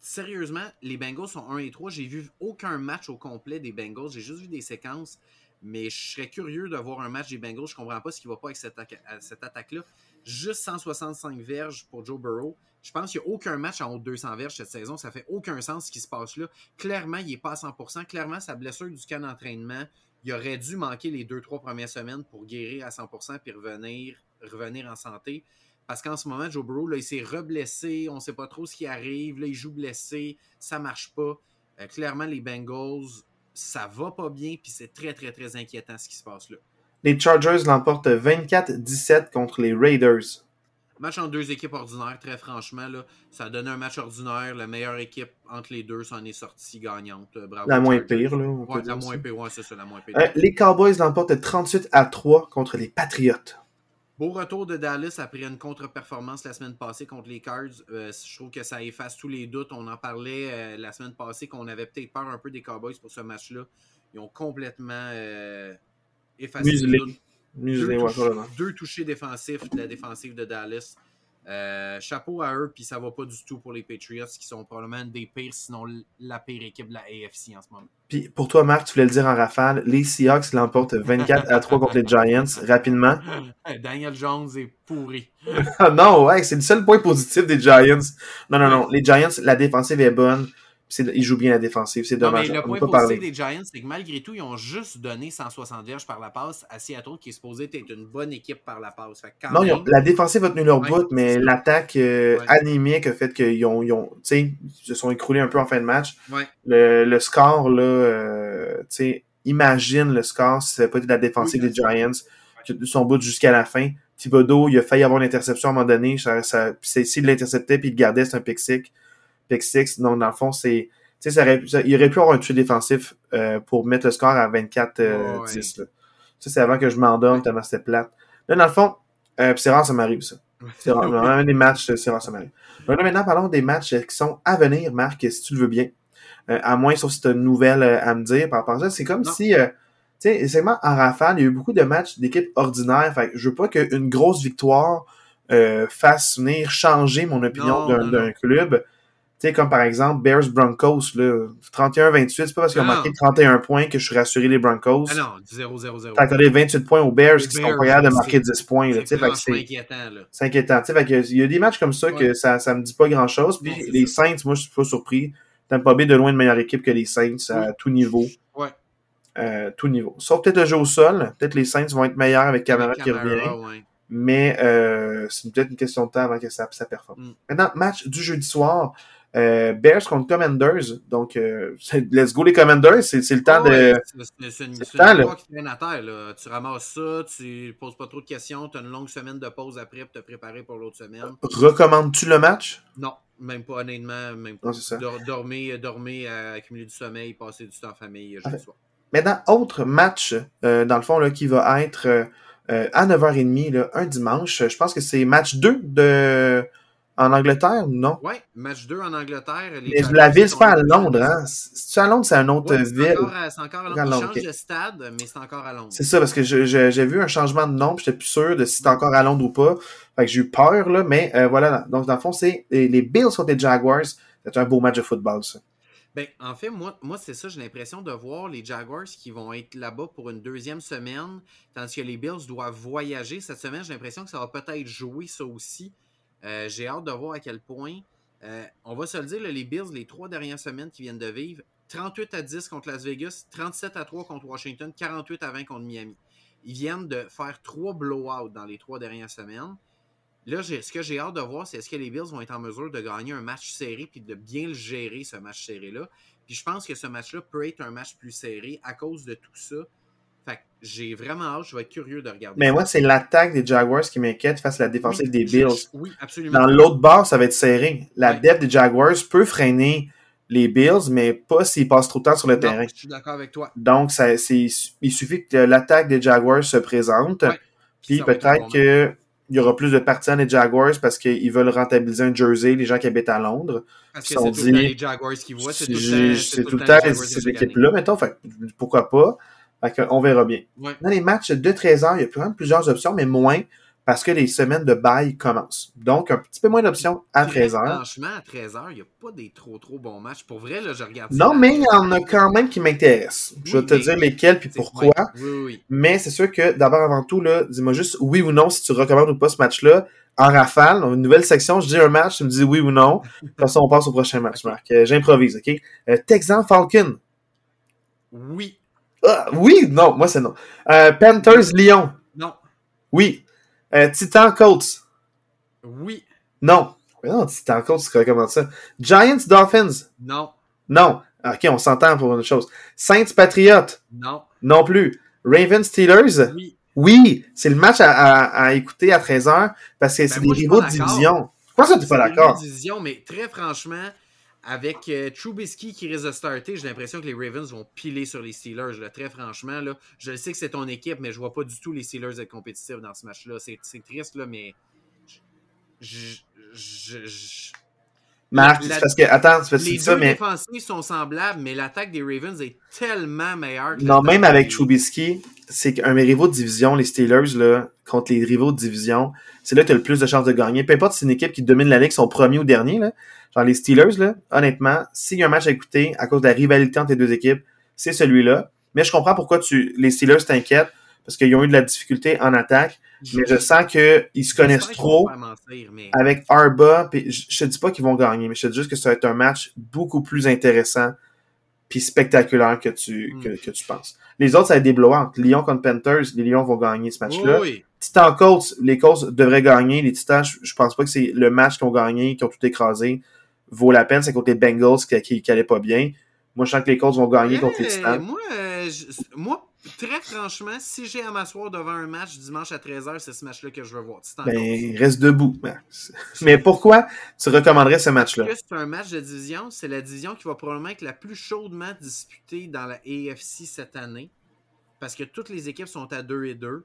sérieusement, les Bengals sont 1 et 3, j'ai vu aucun match au complet des Bengals, j'ai juste vu des séquences, mais je serais curieux de voir un match des Bengals, je comprends pas ce qui va pas avec cette, attaque- attaque là. Juste 165 verges pour Joe Burrow. Je pense qu'il n'y a aucun match en haut de 200 verges cette saison. Ça fait aucun sens ce qui se passe là. Clairement, il n'est pas à 100%. Clairement, sa blessure du camp d'entraînement, il aurait dû manquer les 2-3 premières semaines pour guérir à 100% puis revenir, revenir en santé. Parce qu'en ce moment, Joe Burrow, là, il s'est reblessé, on ne sait pas trop ce qui arrive, il joue blessé, ça marche pas. Euh, clairement, les Bengals, ça va pas bien, puis c'est très, très, très inquiétant ce qui se passe là. Les Chargers l'emportent 24-17 contre les Raiders. Match en deux équipes ordinaires, très franchement, là, ça a donné un match ordinaire. La meilleure équipe entre les deux s'en est sortie gagnante. Euh, Bravo. La moins pire, là. on Ouais, la moins pire, ouais, c'est ça, la moins pire. Euh, les Cowboys l'emportent 38 à 3 contre les Patriots. Beau retour de Dallas après une contre-performance la semaine passée contre les Cards. Euh, je trouve que ça efface tous les doutes. On en parlait euh, la semaine passée qu'on avait peut-être peur un peu des Cowboys pour ce match-là. Ils ont complètement effacé les doutes. Deux, touchés défensifs de la défensive de Dallas. Euh, chapeau à eux, puis ça va pas du tout pour les Patriots, qui sont probablement une des pires, sinon la pire équipe de la AFC en ce moment. Puis pour toi, Marc, tu voulais le dire en rafale, les Seahawks l'emportent 24 à 3 contre les Giants, rapidement. Daniel Jones est pourri. Non, ouais, c'est le seul point positif des Giants. Non, non, non, les Giants, la défensive est bonne. Ils jouent bien la défensive, c'est Non, mais dommage. le point positif parler. des Giants, c'est que malgré tout, ils ont juste donné 160 verges par la passe à Seattle, qui est supposé être une bonne équipe par la passe. Quand Non, même, ont- la défensive a tenu leur Ouais, bout, mais l'attaque euh, Ouais. anémique a fait qu'ils ont, ils ont, se sont écroulés un peu en fin de match. Ouais. Le, le score, là, euh, imagine le score si ça pas été de la défensive Oui, des Giants, qui a tenu son bout jusqu'à la fin. Thibodeau, il a failli avoir une interception à un moment donné. Ça, ça, s'il l'interceptait puis il le gardait, c'est un pick six. Pick six. Donc, dans le fond, c'est. Tu sais, ça aurait ça- il aurait pu avoir un touché défensif euh, pour mettre le score à 24-10. Ouais. là. Ça, c'est avant que je m'endorme tellement c'était plate. Là, dans le fond, euh, c'est rare, ça m'arrive, ça. C'est rare. Des matchs, c'est rare, ça m'arrive. Là, maintenant, parlons des matchs euh, qui sont à venir, Marc, si tu le veux bien. Euh, à moins, sauf si tu as une nouvelle euh, à me dire par rapport à ça. C'est comme Non. si, euh, tu sais, essentiellement, en rafale, il y a eu beaucoup de matchs d'équipes ordinaires. Fait que je veux pas qu'une grosse victoire euh, fasse venir changer mon opinion d'un club. Tu sais, comme par exemple Bears Broncos, là, 31-28, c'est pas parce qu'ils ont marqué 31 points que je suis rassuré les Broncos. Ah non, 0-0-0. T'as accordé 28 points aux Bears Les qui sont Bears, capables de marquer 10 points. C'est inquiétant. C'est inquiétant. il y a des matchs comme ça que ça, ça me dit pas grand chose. Puis Non, les. Saints, moi, je suis pas surpris. Tampa Bay de loin une meilleure équipe que les Saints à tout niveau. Ouais. Euh, tout niveau. Sauf peut-être le jeu au sol. Peut-être les Saints vont être meilleurs avec Camara qui revient. ouais. Mais euh, c'est peut-être une question de temps avant que ça, ça performe. Mm. Maintenant, match du jeudi soir. Euh, Bears contre Commanders. Donc, euh, let's go les Commanders. C'est le temps de. c'est- une, victoire qui traîne à terre. Là. Tu ramasses ça, tu poses pas trop de questions, tu as une longue semaine de pause après pour te préparer pour l'autre semaine. Recommandes-tu le match? Non, même pas honnêtement, même pas. Non, ça. Dor- dormir, dormir, euh, accumuler du sommeil, passer du temps en famille, Parfait. soir. Maintenant, autre match, euh, dans le fond, là, qui va être à 9h30, là, un dimanche. Je pense que c'est match 2 de... en Angleterre, non? Ouais, match 2 en Angleterre. les Mais la ville, c'est pas à Londres, hein? C'est à Londres, c'est une autre Ouais, ville? C'est encore à À Londres. Ils de stade, mais c'est encore à Londres. C'est ça, parce que j'ai vu un changement de nom, puis j'étais plus sûr de si c'était encore à Londres ou pas. Fait que j'ai eu peur, là, mais euh, voilà. Donc, dans le fond, c'est les les Bills contre les Jaguars. C'est un beau match de football, ça. Ben, en fait, moi, moi c'est ça, j'ai l'impression de voir les Jaguars qui vont être là-bas pour une deuxième semaine, tandis que les Bills doivent voyager cette semaine. J'ai l'impression que ça va peut-être jouer ça aussi. Euh, j'ai hâte de voir à quel point. Euh, on va se le dire, les Bills, les trois dernières semaines qui viennent de vivre, 38 à 10 contre Las Vegas, 37 à 3 contre Washington, 48 à 20 contre Miami. Ils viennent de faire trois blowouts dans les trois dernières semaines. Là, ce que j'ai hâte de voir, c'est est-ce que les Bills vont être en mesure de gagner un match serré puis de bien le gérer, ce match serré-là. Puis je pense que ce match-là peut être un match plus serré à cause de tout ça. J'ai vraiment hâte, je vais être curieux de regarder. Mais moi, c'est l'attaque des Jaguars qui m'inquiète face à la défensive des Bills. oui, absolument. Dans l'autre bord, ça va être serré. La depth des Jaguars peut freiner les Bills, mais pas s'ils passent trop de temps sur le terrain. Je suis d'accord avec toi. Donc, ça, il suffit que l'attaque des Jaguars se présente. puis peut-être qu'il y aura plus de partisans des Jaguars parce qu'ils veulent rentabiliser un jersey, les gens qui habitent à Londres. Parce que c'est tout le temps les Jaguars qui voient. C'est tout, le temps, ces équipes-là, mettons. Fait, pourquoi pas? On verra bien. Dans les matchs de 13 heures, il y a quand même plusieurs options, mais moins parce que les semaines de bail commencent. Donc, un petit peu moins d'options à 13 heures. Franchement, à 13 heures, il n'y a pas des trop trop bons matchs. Pour vrai, là, je regarde Non, mais il y en a quand même qui m'intéressent. je vais te dire lesquels puis pourquoi. mais c'est sûr que d'abord, avant tout, dis-moi juste oui ou non si tu recommandes ou pas ce match-là. En rafale, une nouvelle section, je dis un match, tu me dis oui ou non. Comme ça, on passe au prochain match, Marc. Euh, j'improvise, OK? Euh, Texan Falcon. Oui. Ah, oui, non, moi c'est non. Euh, Panthers Lyon. Non. Oui. Euh, Titan Colts. Oui. Non. Non, Titan Colts, c'est comment ça? Giants Dolphins. Non. Non. Ok, on s'entend pour une chose. Saints Patriots. Non. Non plus. Ravens Steelers. Oui. Oui, c'est le match à, écouter à 13h parce que c'est ben, des rivaux de division. Pourquoi ça, t'es pas d'accord? division, mais très franchement, avec euh, Trubisky qui risque de starter, j'ai l'impression que les Ravens vont piler sur les Steelers. très franchement, là, je sais que c'est ton équipe, mais je vois pas du tout les Steelers être compétitifs dans ce match-là. C'est triste, là, mais. Je, Marc, c'est parce que, attends, c'est les ça, mais. Les défensives sont semblables, mais l'attaque des Ravens est tellement meilleure que Non, même avec Trubisky, c'est qu'un rivaux de division, les Steelers, là, contre les rivaux de division, c'est là que tu as le plus de chances de gagner. Peu importe si c'est une équipe qui domine la ligue, son premier ou dernier, là, Genre les Steelers, là, honnêtement, s'il y a un match à écouter à cause de la rivalité entre les deux équipes, c'est celui-là. Mais je comprends pourquoi tu, les Steelers t'inquiètent, parce qu'ils ont eu de la difficulté en attaque. mais je sens qu'ils se connaissent trop avec Arba. je, je te dis pas qu'ils vont gagner, mais je te dis juste que ça va être un match beaucoup plus intéressant puis spectaculaire que tu, hmm. que, tu penses. Les autres, ça va être des blowouts. Lyon contre Panthers, les Lions vont gagner ce match-là. Oui. Titans Colts, les Colts devraient gagner. Les Titans, je, je pense pas que c'est le match qu'ils ont gagné, qui ont tout écrasé vaut la peine, c'est contre les Bengals qui, qui, pas bien. Moi, je sens que les Colts vont gagner contre les Titans. Moi, euh, moi, très franchement, si j'ai à m'asseoir devant un match dimanche à 13h, c'est ce match-là que je veux voir. Ben, reste debout. Mais pourquoi tu recommanderais ce match-là? C'est un match de division. C'est la division qui va probablement être la plus chaudement disputée dans la AFC cette année. Parce que toutes les équipes sont à 2 et 2.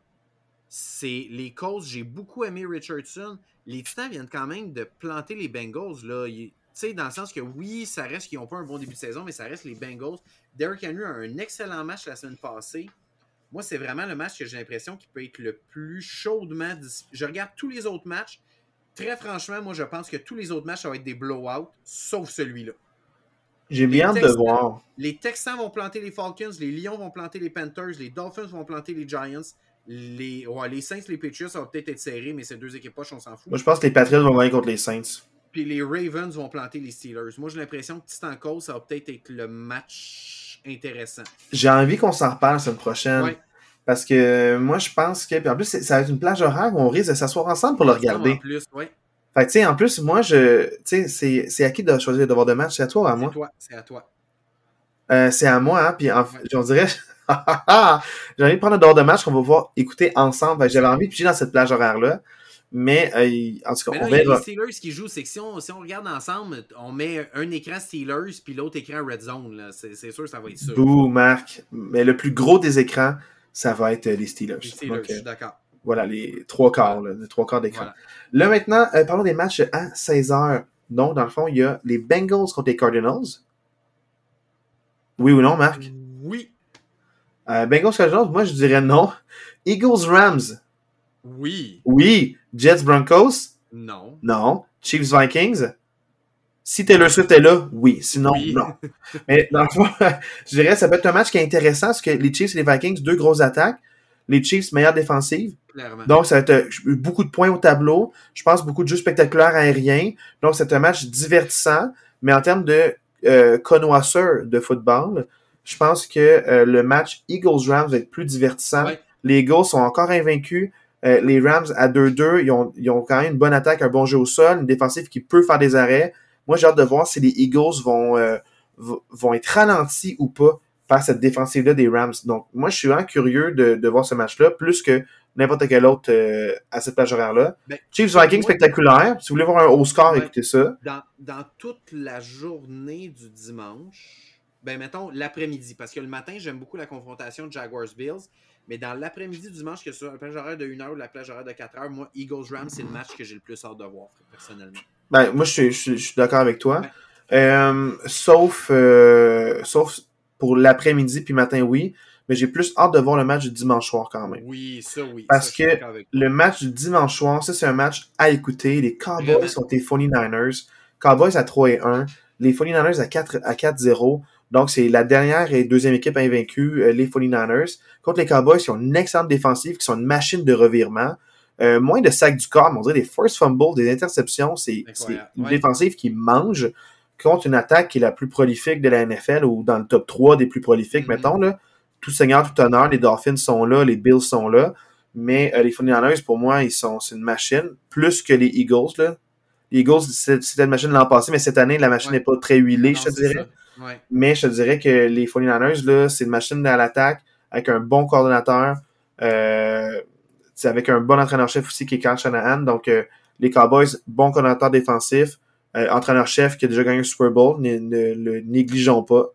C'est les Colts. J'ai beaucoup aimé Richardson. Les Titans viennent quand même de planter les Bengals. Là sais, dans le sens que oui, ça reste qu'ils n'ont pas un bon début de saison, mais ça reste les Bengals. Derrick Henry a un excellent match la semaine passée. Moi, c'est vraiment le match que j'ai l'impression qui peut être le plus chaudement. Je regarde tous les autres matchs. Très franchement, moi, je pense que tous les autres matchs, ça va être des blowouts, sauf celui-là. J'ai bien hâte de voir. Les Texans vont planter les Falcons, les Lions vont planter les Panthers, les Dolphins vont planter les Giants. Les, les Saints, les Patriots, ça va peut-être être serré, mais ces deux équipes poches, on s'en fout. Moi, je pense que les Patriots vont gagner contre les Saints. Puis les Ravens vont planter les Steelers. Moi, j'ai l'impression que Titan Cole, ça va peut-être être le match intéressant. J'ai envie qu'on s'en reparle la semaine prochaine. Parce que moi, je pense que. Puis en plus, ça va être une plage horaire où on risque de s'asseoir ensemble pour le regarder. En plus, oui. Fait tu sais, en plus, moi, je. Tu sais, c'est à qui de choisir le devoir de match? C'est à toi ou à moi? C'est toi, c'est à toi. Euh, c'est à moi, hein. Puis on dirait. j'ai envie de prendre le devoir de match qu'on va pouvoir écouter ensemble. J'avais envie de piger dans cette plage horaire-là. Mais euh, en tout cas, on verra. Il y a les Steelers qui jouent, c'est que si on, si on, regarde ensemble, on met un écran Steelers puis l'autre écran Red Zone. C'est sûr que ça va être ça. Bouh, Marc. Mais le plus gros des écrans, ça va être euh, les Steelers. Les Steelers, je suis d'accord. Voilà, les trois quarts, les trois quarts d'écran. Là maintenant, euh, parlons des matchs à 16h. Donc, dans le fond, il y a les Bengals contre les Cardinals. Oui ou non, Marc? Oui. Bengals Cardinals, moi je dirais non. Eagles Rams. Oui. Oui. Jets Broncos? Non. Non. Chiefs Vikings? Si Taylor Swift est là, oui. Sinon, non. Mais dans le fond, je dirais ça peut être un match qui est intéressant parce que les Chiefs et les Vikings, deux grosses attaques. Les Chiefs, meilleure défensive. Donc, ça va être beaucoup de points au tableau. Je pense beaucoup de jeux spectaculaires aériens. Donc, c'est un match divertissant. Mais en termes de euh, connoisseur de football, je pense que euh, le match Eagles-Rams va être plus divertissant. Les Eagles sont encore invaincus. Euh, les Rams à 2-2, ils ont, ils ont quand même une bonne attaque, un bon jeu au sol, une défensive qui peut faire des arrêts. Moi, j'ai hâte de voir si les Eagles vont, euh, vont être ralentis ou pas par cette défensive-là des Rams. Donc, moi, je suis vraiment curieux de, de voir ce match-là, plus que n'importe quel autre euh, à cette plage horaire-là. Ben, Chiefs Vikings spectaculaire. Si vous voulez voir un haut score, écoutez ça. Dans, dans, toute la journée du dimanche, ben mettons l'après-midi, parce que le matin, j'aime beaucoup la confrontation de Jaguars-Bills. Mais dans l'après-midi du dimanche, que ce soit la plage horaire de 1h ou la plage horaire de 4h, moi, Eagles-Rams, c'est le match que j'ai le plus hâte de voir, personnellement. Ben, moi, je suis, je, d'accord avec toi. Euh, sauf, euh, sauf pour l'après-midi puis matin, oui. Mais j'ai plus hâte de voir le match du dimanche soir quand même. Oui, ça, oui. Parce que le match du dimanche soir, ça, c'est un match à écouter. Les Cowboys sont les 49ers. Cowboys à 3 et 1. Les 49ers à 4 à 4-0. Donc, c'est la dernière et deuxième équipe invaincue, euh, les 49ers. Contre les Cowboys, qui ont une excellente défensive, qui sont une machine de revirement. Euh, moins de sacs du corps, on dirait des force fumbles, des interceptions. C'est une défensive qui mange contre une attaque qui est la plus prolifique de la NFL ou dans le top 3 des plus prolifiques, mm-hmm. mettons. Là. Tout seigneur, tout honneur, les Dolphins sont là, les Bills sont là. Mais euh, les 49ers, pour moi, ils sont c'est une machine, plus que les Eagles. Là. Les Eagles, c'était une machine l'an passé, mais cette année, la machine n'est pas très huilée, je te dirais. Mais je te dirais que les 49ers, là, c'est une machine à l'attaque avec un bon coordonnateur, euh, avec un bon entraîneur-chef aussi qui est Carl Shanahan. Donc, euh, les Cowboys, bon coordonnateur défensif, euh, entraîneur-chef qui a déjà gagné un Super Bowl, ne, le négligeons pas.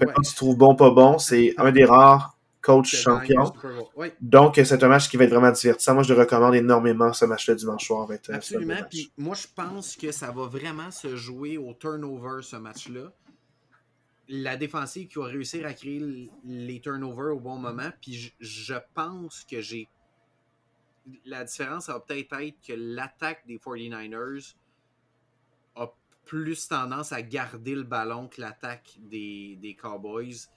Quand tu trouves bon, pas bon, c'est un des rares coachs champions. Donc, c'est un match qui va être vraiment divertissant. Moi, je le recommande énormément, ce match-là dimanche soir. Absolument. Puis moi, je pense que ça va vraiment se jouer au turnover, ce match-là la défensive qui va réussir à créer les turnovers au bon moment. Puis je, pense que j'ai. La différence va peut-être être que l'attaque des 49ers a plus tendance à garder le ballon que l'attaque des, des Cowboys.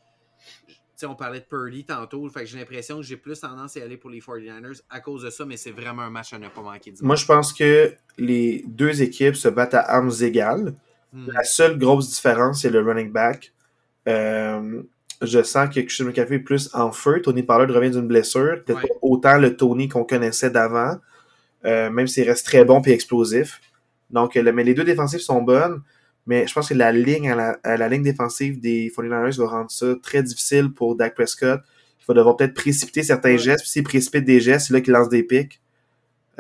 sais, on parlait de Purdy tantôt, fait que j'ai l'impression que j'ai plus tendance à aller pour les 49ers à cause de ça, mais c'est vraiment un match à ne pas manquer. Moi, je pense que les deux équipes se battent à armes égales. Hmm. La seule grosse différence, c'est le running back. Euh, je sens que Christian McCaffrey est plus en feu. Tony Pollard revient d'une blessure. Peut-être pas autant le Tony qu'on connaissait d'avant, euh, même s'il reste très bon et explosif. Donc, mais les deux défensifs sont bonnes. Mais je pense que la ligne à la, ligne défensive des 49ers va rendre ça très difficile pour Dak Prescott. Il va devoir peut-être précipiter certains gestes. Puis s'il précipite des gestes, c'est là qu'il lance des pics.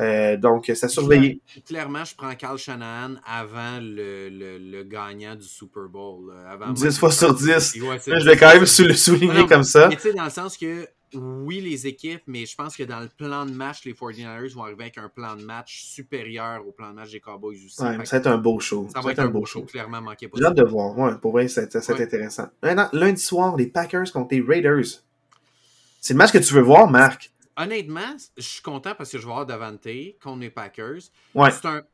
Euh, donc, ça surveiller. Clairement, je prends Carl Shanahan avant le, le, gagnant du Super Bowl. Avant 10 fois sur 10. je vais quand même le souligner comme ça. tu sais, dans le sens que, oui, les équipes, mais je pense que dans le plan de match, les 49ers vont arriver avec un plan de match supérieur au plan de match des Cowboys aussi. Ouais, ça va être un beau show. Ça, va être un beau show. Clairement manqué J'ai hâte de voir. Ouais, pour vrai, c'est intéressant. Maintenant, lundi soir, les Packers contre les Raiders. C'est le match que tu veux voir, Marc honnêtement, je suis content parce que je vais avoir Davante contre les Packers.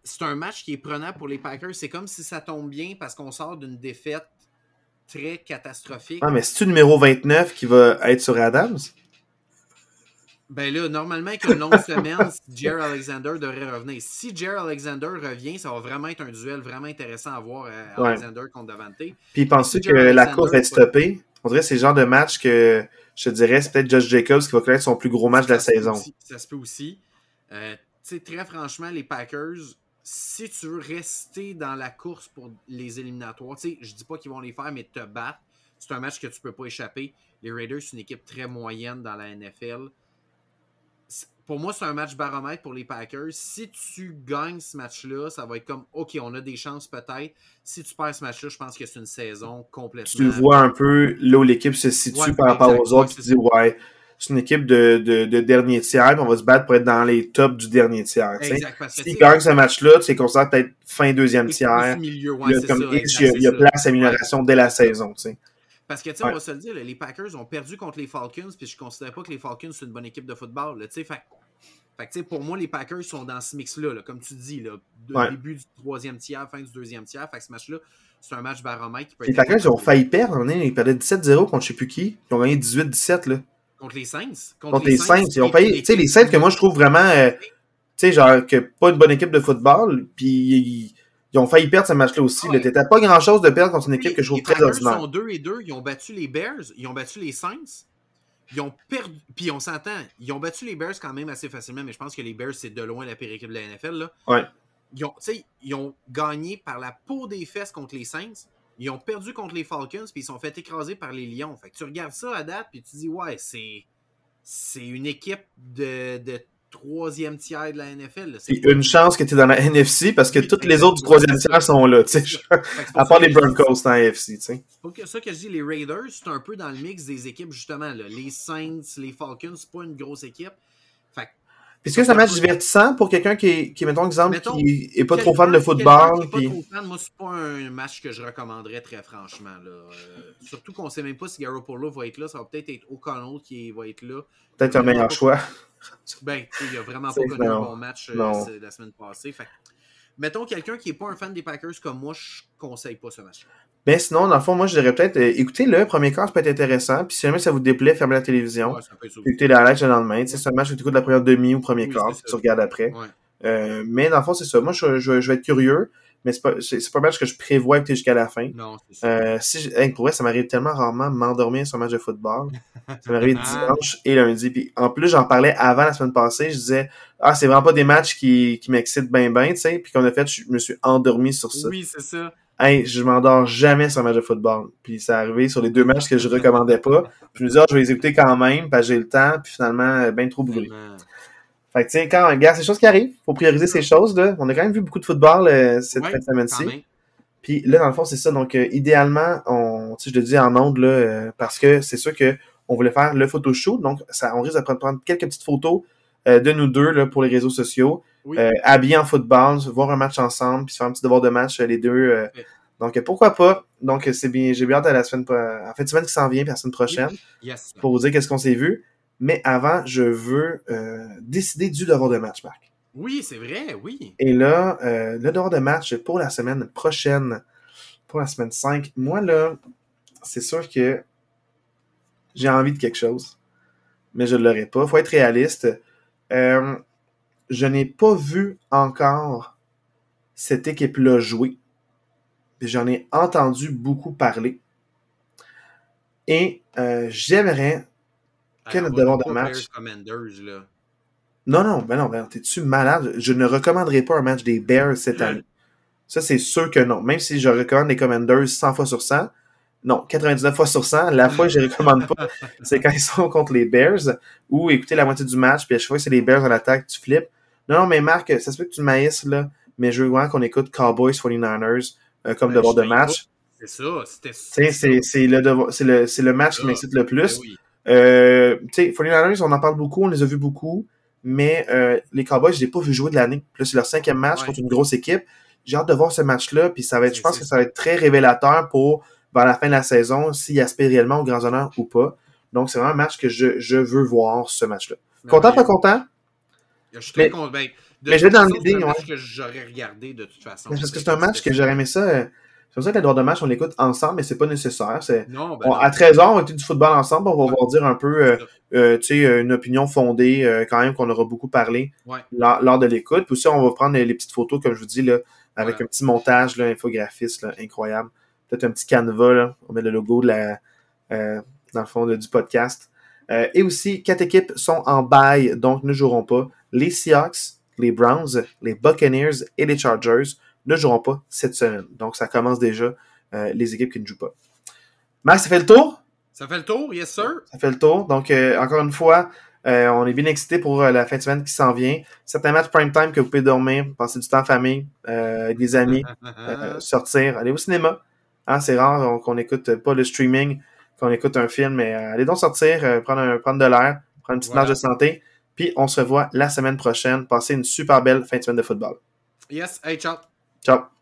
C'est un, match qui est prenant pour les Packers. C'est comme si ça tombe bien parce qu'on sort d'une défaite très catastrophique. Ah, mais c'est-tu numéro 29 qui va être sur Adams? Ben là, normalement, avec une longue semaine, Jerry Alexander devrait revenir. Si Jerry Alexander revient, ça va vraiment être un duel vraiment intéressant à voir euh, Alexander contre Davante. Puis pensez que la course va être stoppée? On dirait que c'est le genre de match que je te dirais, c'est peut-être Josh Jacobs qui va connaître son plus gros match de la saison. ça se peut aussi. Euh, très franchement, les Packers, si tu veux rester dans la course pour les éliminatoires, je dis pas qu'ils vont les faire, mais te battre, c'est un match que tu peux pas échapper. Les Raiders, c'est une équipe très moyenne dans la NFL pour moi, c'est un match baromètre pour les Packers. Si tu gagnes ce match-là, ça va être comme OK, on a des chances peut-être. Si tu perds ce match-là, je pense que c'est une saison complètement. Tu vois un peu là où l'équipe se situe par rapport aux autres. tu dis, ouais, c'est une équipe de, de, de, dernier tiers, on va se battre pour être dans les tops du dernier tiers. Si tu gagnes ce match-là, tu es considéré peut-être fin deuxième tiers. Milieu, ouais, il, y a, comme X, il, y a, place à amélioration dès la saison. sais. Parce que, tu sais, on va se le dire, les Packers ont perdu contre les Falcons, puis je ne considère pas que les Falcons sont une bonne équipe de football. Là, fait, fait pour moi, les Packers sont dans ce mix-là, là, comme tu dis, là, de début du troisième tiers, fin du deuxième tiers. Fait que ce match-là, c'est un match baromètre qui peut Les Packers ont failli perdre, hein, ils perdaient 17-0 contre je ne sais plus qui. Ils ont gagné 18-17. là. Contre les Saints? Contre, les Saints. Ils ont failli. Tu sais, les Saints que moi, je trouve vraiment. Euh, tu sais, genre, que pas une bonne équipe de football. Puis ils, ont failli perdre ce match-là aussi. Ah T'étais pas grand-chose de perdre contre une équipe que je trouve très ordinaire. Ils sont 2 et 2. Ils ont battu les Bears. Ils ont battu les Saints. Ils ont perdu. Puis on s'entend, ils ont battu les Bears quand même assez facilement, mais je pense que les Bears, c'est de loin la pire équipe de la NFL. Là. Ouais. Ils ont, ils ont gagné par la peau des fesses contre les Saints. Ils ont perdu contre les Falcons, puis ils sont fait écraser par les Lions. Fait que tu regardes ça à date, puis tu dis, ouais, c'est, c'est une équipe de, de troisième tiers de la NFL. C'est une chance que tu es dans la NFC parce que toutes les autres du troisième tiers sont là, tu sais. À part les Broncos dans la NFC, tu sais. C'est ça que je dis, les Raiders, c'est un peu dans le mix des équipes, justement. Là. Les Saints, les Falcons, c'est pas une grosse équipe. Est-ce que c'est un match divertissant pour quelqu'un qui est, qui mettons exemple, qui est pas trop fan de football? Puis... Pas trop fan, moi, c'est pas un match que je recommanderais très franchement. Là. Euh, surtout qu'on sait même pas si Garoppolo va être là. Ça va peut-être être O'Connell qui va être là. Peut-être un meilleur choix. Ben, il a vraiment pas connu un bon match euh, la semaine passée. Fait mettons quelqu'un qui n'est pas un fan des Packers comme moi, je conseille pas ce match. Ben sinon, dans le fond, moi je dirais peut-être euh, écoutez le premier quart, ça peut être intéressant. Puis si jamais ça vous déplaît, fermez la télévision. Ouais, écoutez la live le lendemain. Ouais. C'est un match que tu écoutes la première demi ou premier quart, tu regardes après. Euh, mais dans le fond, c'est ça. Moi, je, je, vais être curieux mais c'est pas, c'est, pas un match que je prévois écouter jusqu'à la fin. Non, c'est ça. Euh, si pour vrai, ça m'arrive tellement rarement de m'endormir sur un match de football. ça m'arrive dimanche et lundi. Puis en plus, j'en parlais avant la semaine passée. Je disais, ah, c'est vraiment pas des matchs qui, qui m'excitent bien, bien, tu sais. Puis qu'on a fait, je me suis endormi sur ça. Oui, c'est ça. Hey, je m'endors jamais sur un match de football. Puis ça arrivé sur les deux matchs que je recommandais pas. Puis je me disais, ah, je vais les écouter quand même, parce que j'ai le temps. Puis finalement, bien trop brûlé. Fait que, tiens, quand, regarde, c'est des choses qui arrivent. Faut prioriser ces choses-là. On a quand même vu beaucoup de football euh, cette semaine-ci. Puis là, dans le fond, c'est ça. Donc, euh, idéalement, on, je le dis en ondes, là, euh, parce que c'est sûr que on voulait faire le photoshoot. Donc, ça, on risque de prendre, quelques petites photos de nous deux là, pour les réseaux sociaux. habillés en football, voir un match ensemble, puis faire un petit devoir de match les deux. Donc, pourquoi pas? Donc, c'est bien, j'ai bien hâte à la semaine, en fait, semaine qui s'en vient, puis la semaine prochaine, pour vous dire qu'est-ce qu'on s'est vu. Mais avant, je veux euh, décider du devoir de match, Marc. Oui, c'est vrai, oui. Et là, euh, le devoir de match pour la semaine prochaine, pour la semaine 5, moi, là, c'est sûr que j'ai envie de quelque chose, mais je ne l'aurai pas. Il faut être réaliste. Euh, je n'ai pas vu encore cette équipe-là jouer. J'en ai entendu beaucoup parler. Et j'aimerais quel est devoir de match? Non, non, ben non, ben, t'es-tu malade? Je ne recommanderais pas un match des Bears cette année. Ça, c'est sûr que non. Même si je recommande les Commanders 100 fois sur 100, non, 99 fois sur 100, la fois que je ne recommande pas, c'est quand ils sont contre les Bears ou écouter la moitié du match, puis à chaque fois que c'est les Bears en attaque, tu flippes. Non, non, mais Marc, ça se peut que tu maïsses, là, mais je veux vraiment qu'on écoute Cowboys 49ers euh, comme ben, devoir de match. C'est ça, c'était C'est le, le, le match qui m'excite le plus. Ben euh, tu sais, 49ers, on en parle beaucoup, on les a vus beaucoup, mais euh, les Cowboys, je les ai pas vu jouer de l'année. Là, c'est leur cinquième match contre une grosse équipe. J'ai hâte de voir ce match-là, puis ça va être, je pense que ça va être très révélateur pour vers la fin de la saison, s'il aspire réellement aux grands honneurs ou pas. Donc, c'est vraiment un match que je, je veux voir, ce match-là. Content, pas content? Je suis très content. Ben, mais je vais dans l'idée. C'est un match que j'aurais regardé de toute façon. parce que c'est un match que j'aurais aimé ça. Euh, c'est pour ça que les droits de match, on l'écoute ensemble, mais c'est pas nécessaire. Non, ben à 13 ans, on était du football ensemble. On va voir dire un peu euh, euh, tu sais, une opinion fondée, euh, quand même, qu'on aura beaucoup parlé lors, de l'écoute. Puis aussi, on va prendre les, petites photos, comme je vous dis, là, avec un petit montage là, infographiste là, incroyable. Peut-être un petit canevas, là. on met le logo de la, dans le fond du podcast. et aussi, quatre équipes sont en bail, donc ne joueront pas. Les Seahawks, les Browns, les Buccaneers et les Chargers ne joueront pas cette semaine. Donc, ça commence déjà euh, les équipes qui ne jouent pas. Max, ça fait le tour? Ça fait le tour, yes sir. Ça fait le tour. Donc, euh, encore une fois, euh, on est bien excité pour la fin de semaine qui s'en vient. Certains matchs prime time que vous pouvez dormir, passer du temps en famille, avec des amis, sortir, aller au cinéma. Hein, c'est rare qu'on n'écoute pas le streaming, qu'on écoute un film, mais allez donc sortir, prendre, prendre de l'air, prendre une petite marge de santé. Puis on se revoit la semaine prochaine. Passez une super belle fin de semaine de football. Yes, hey, ciao. Ciao.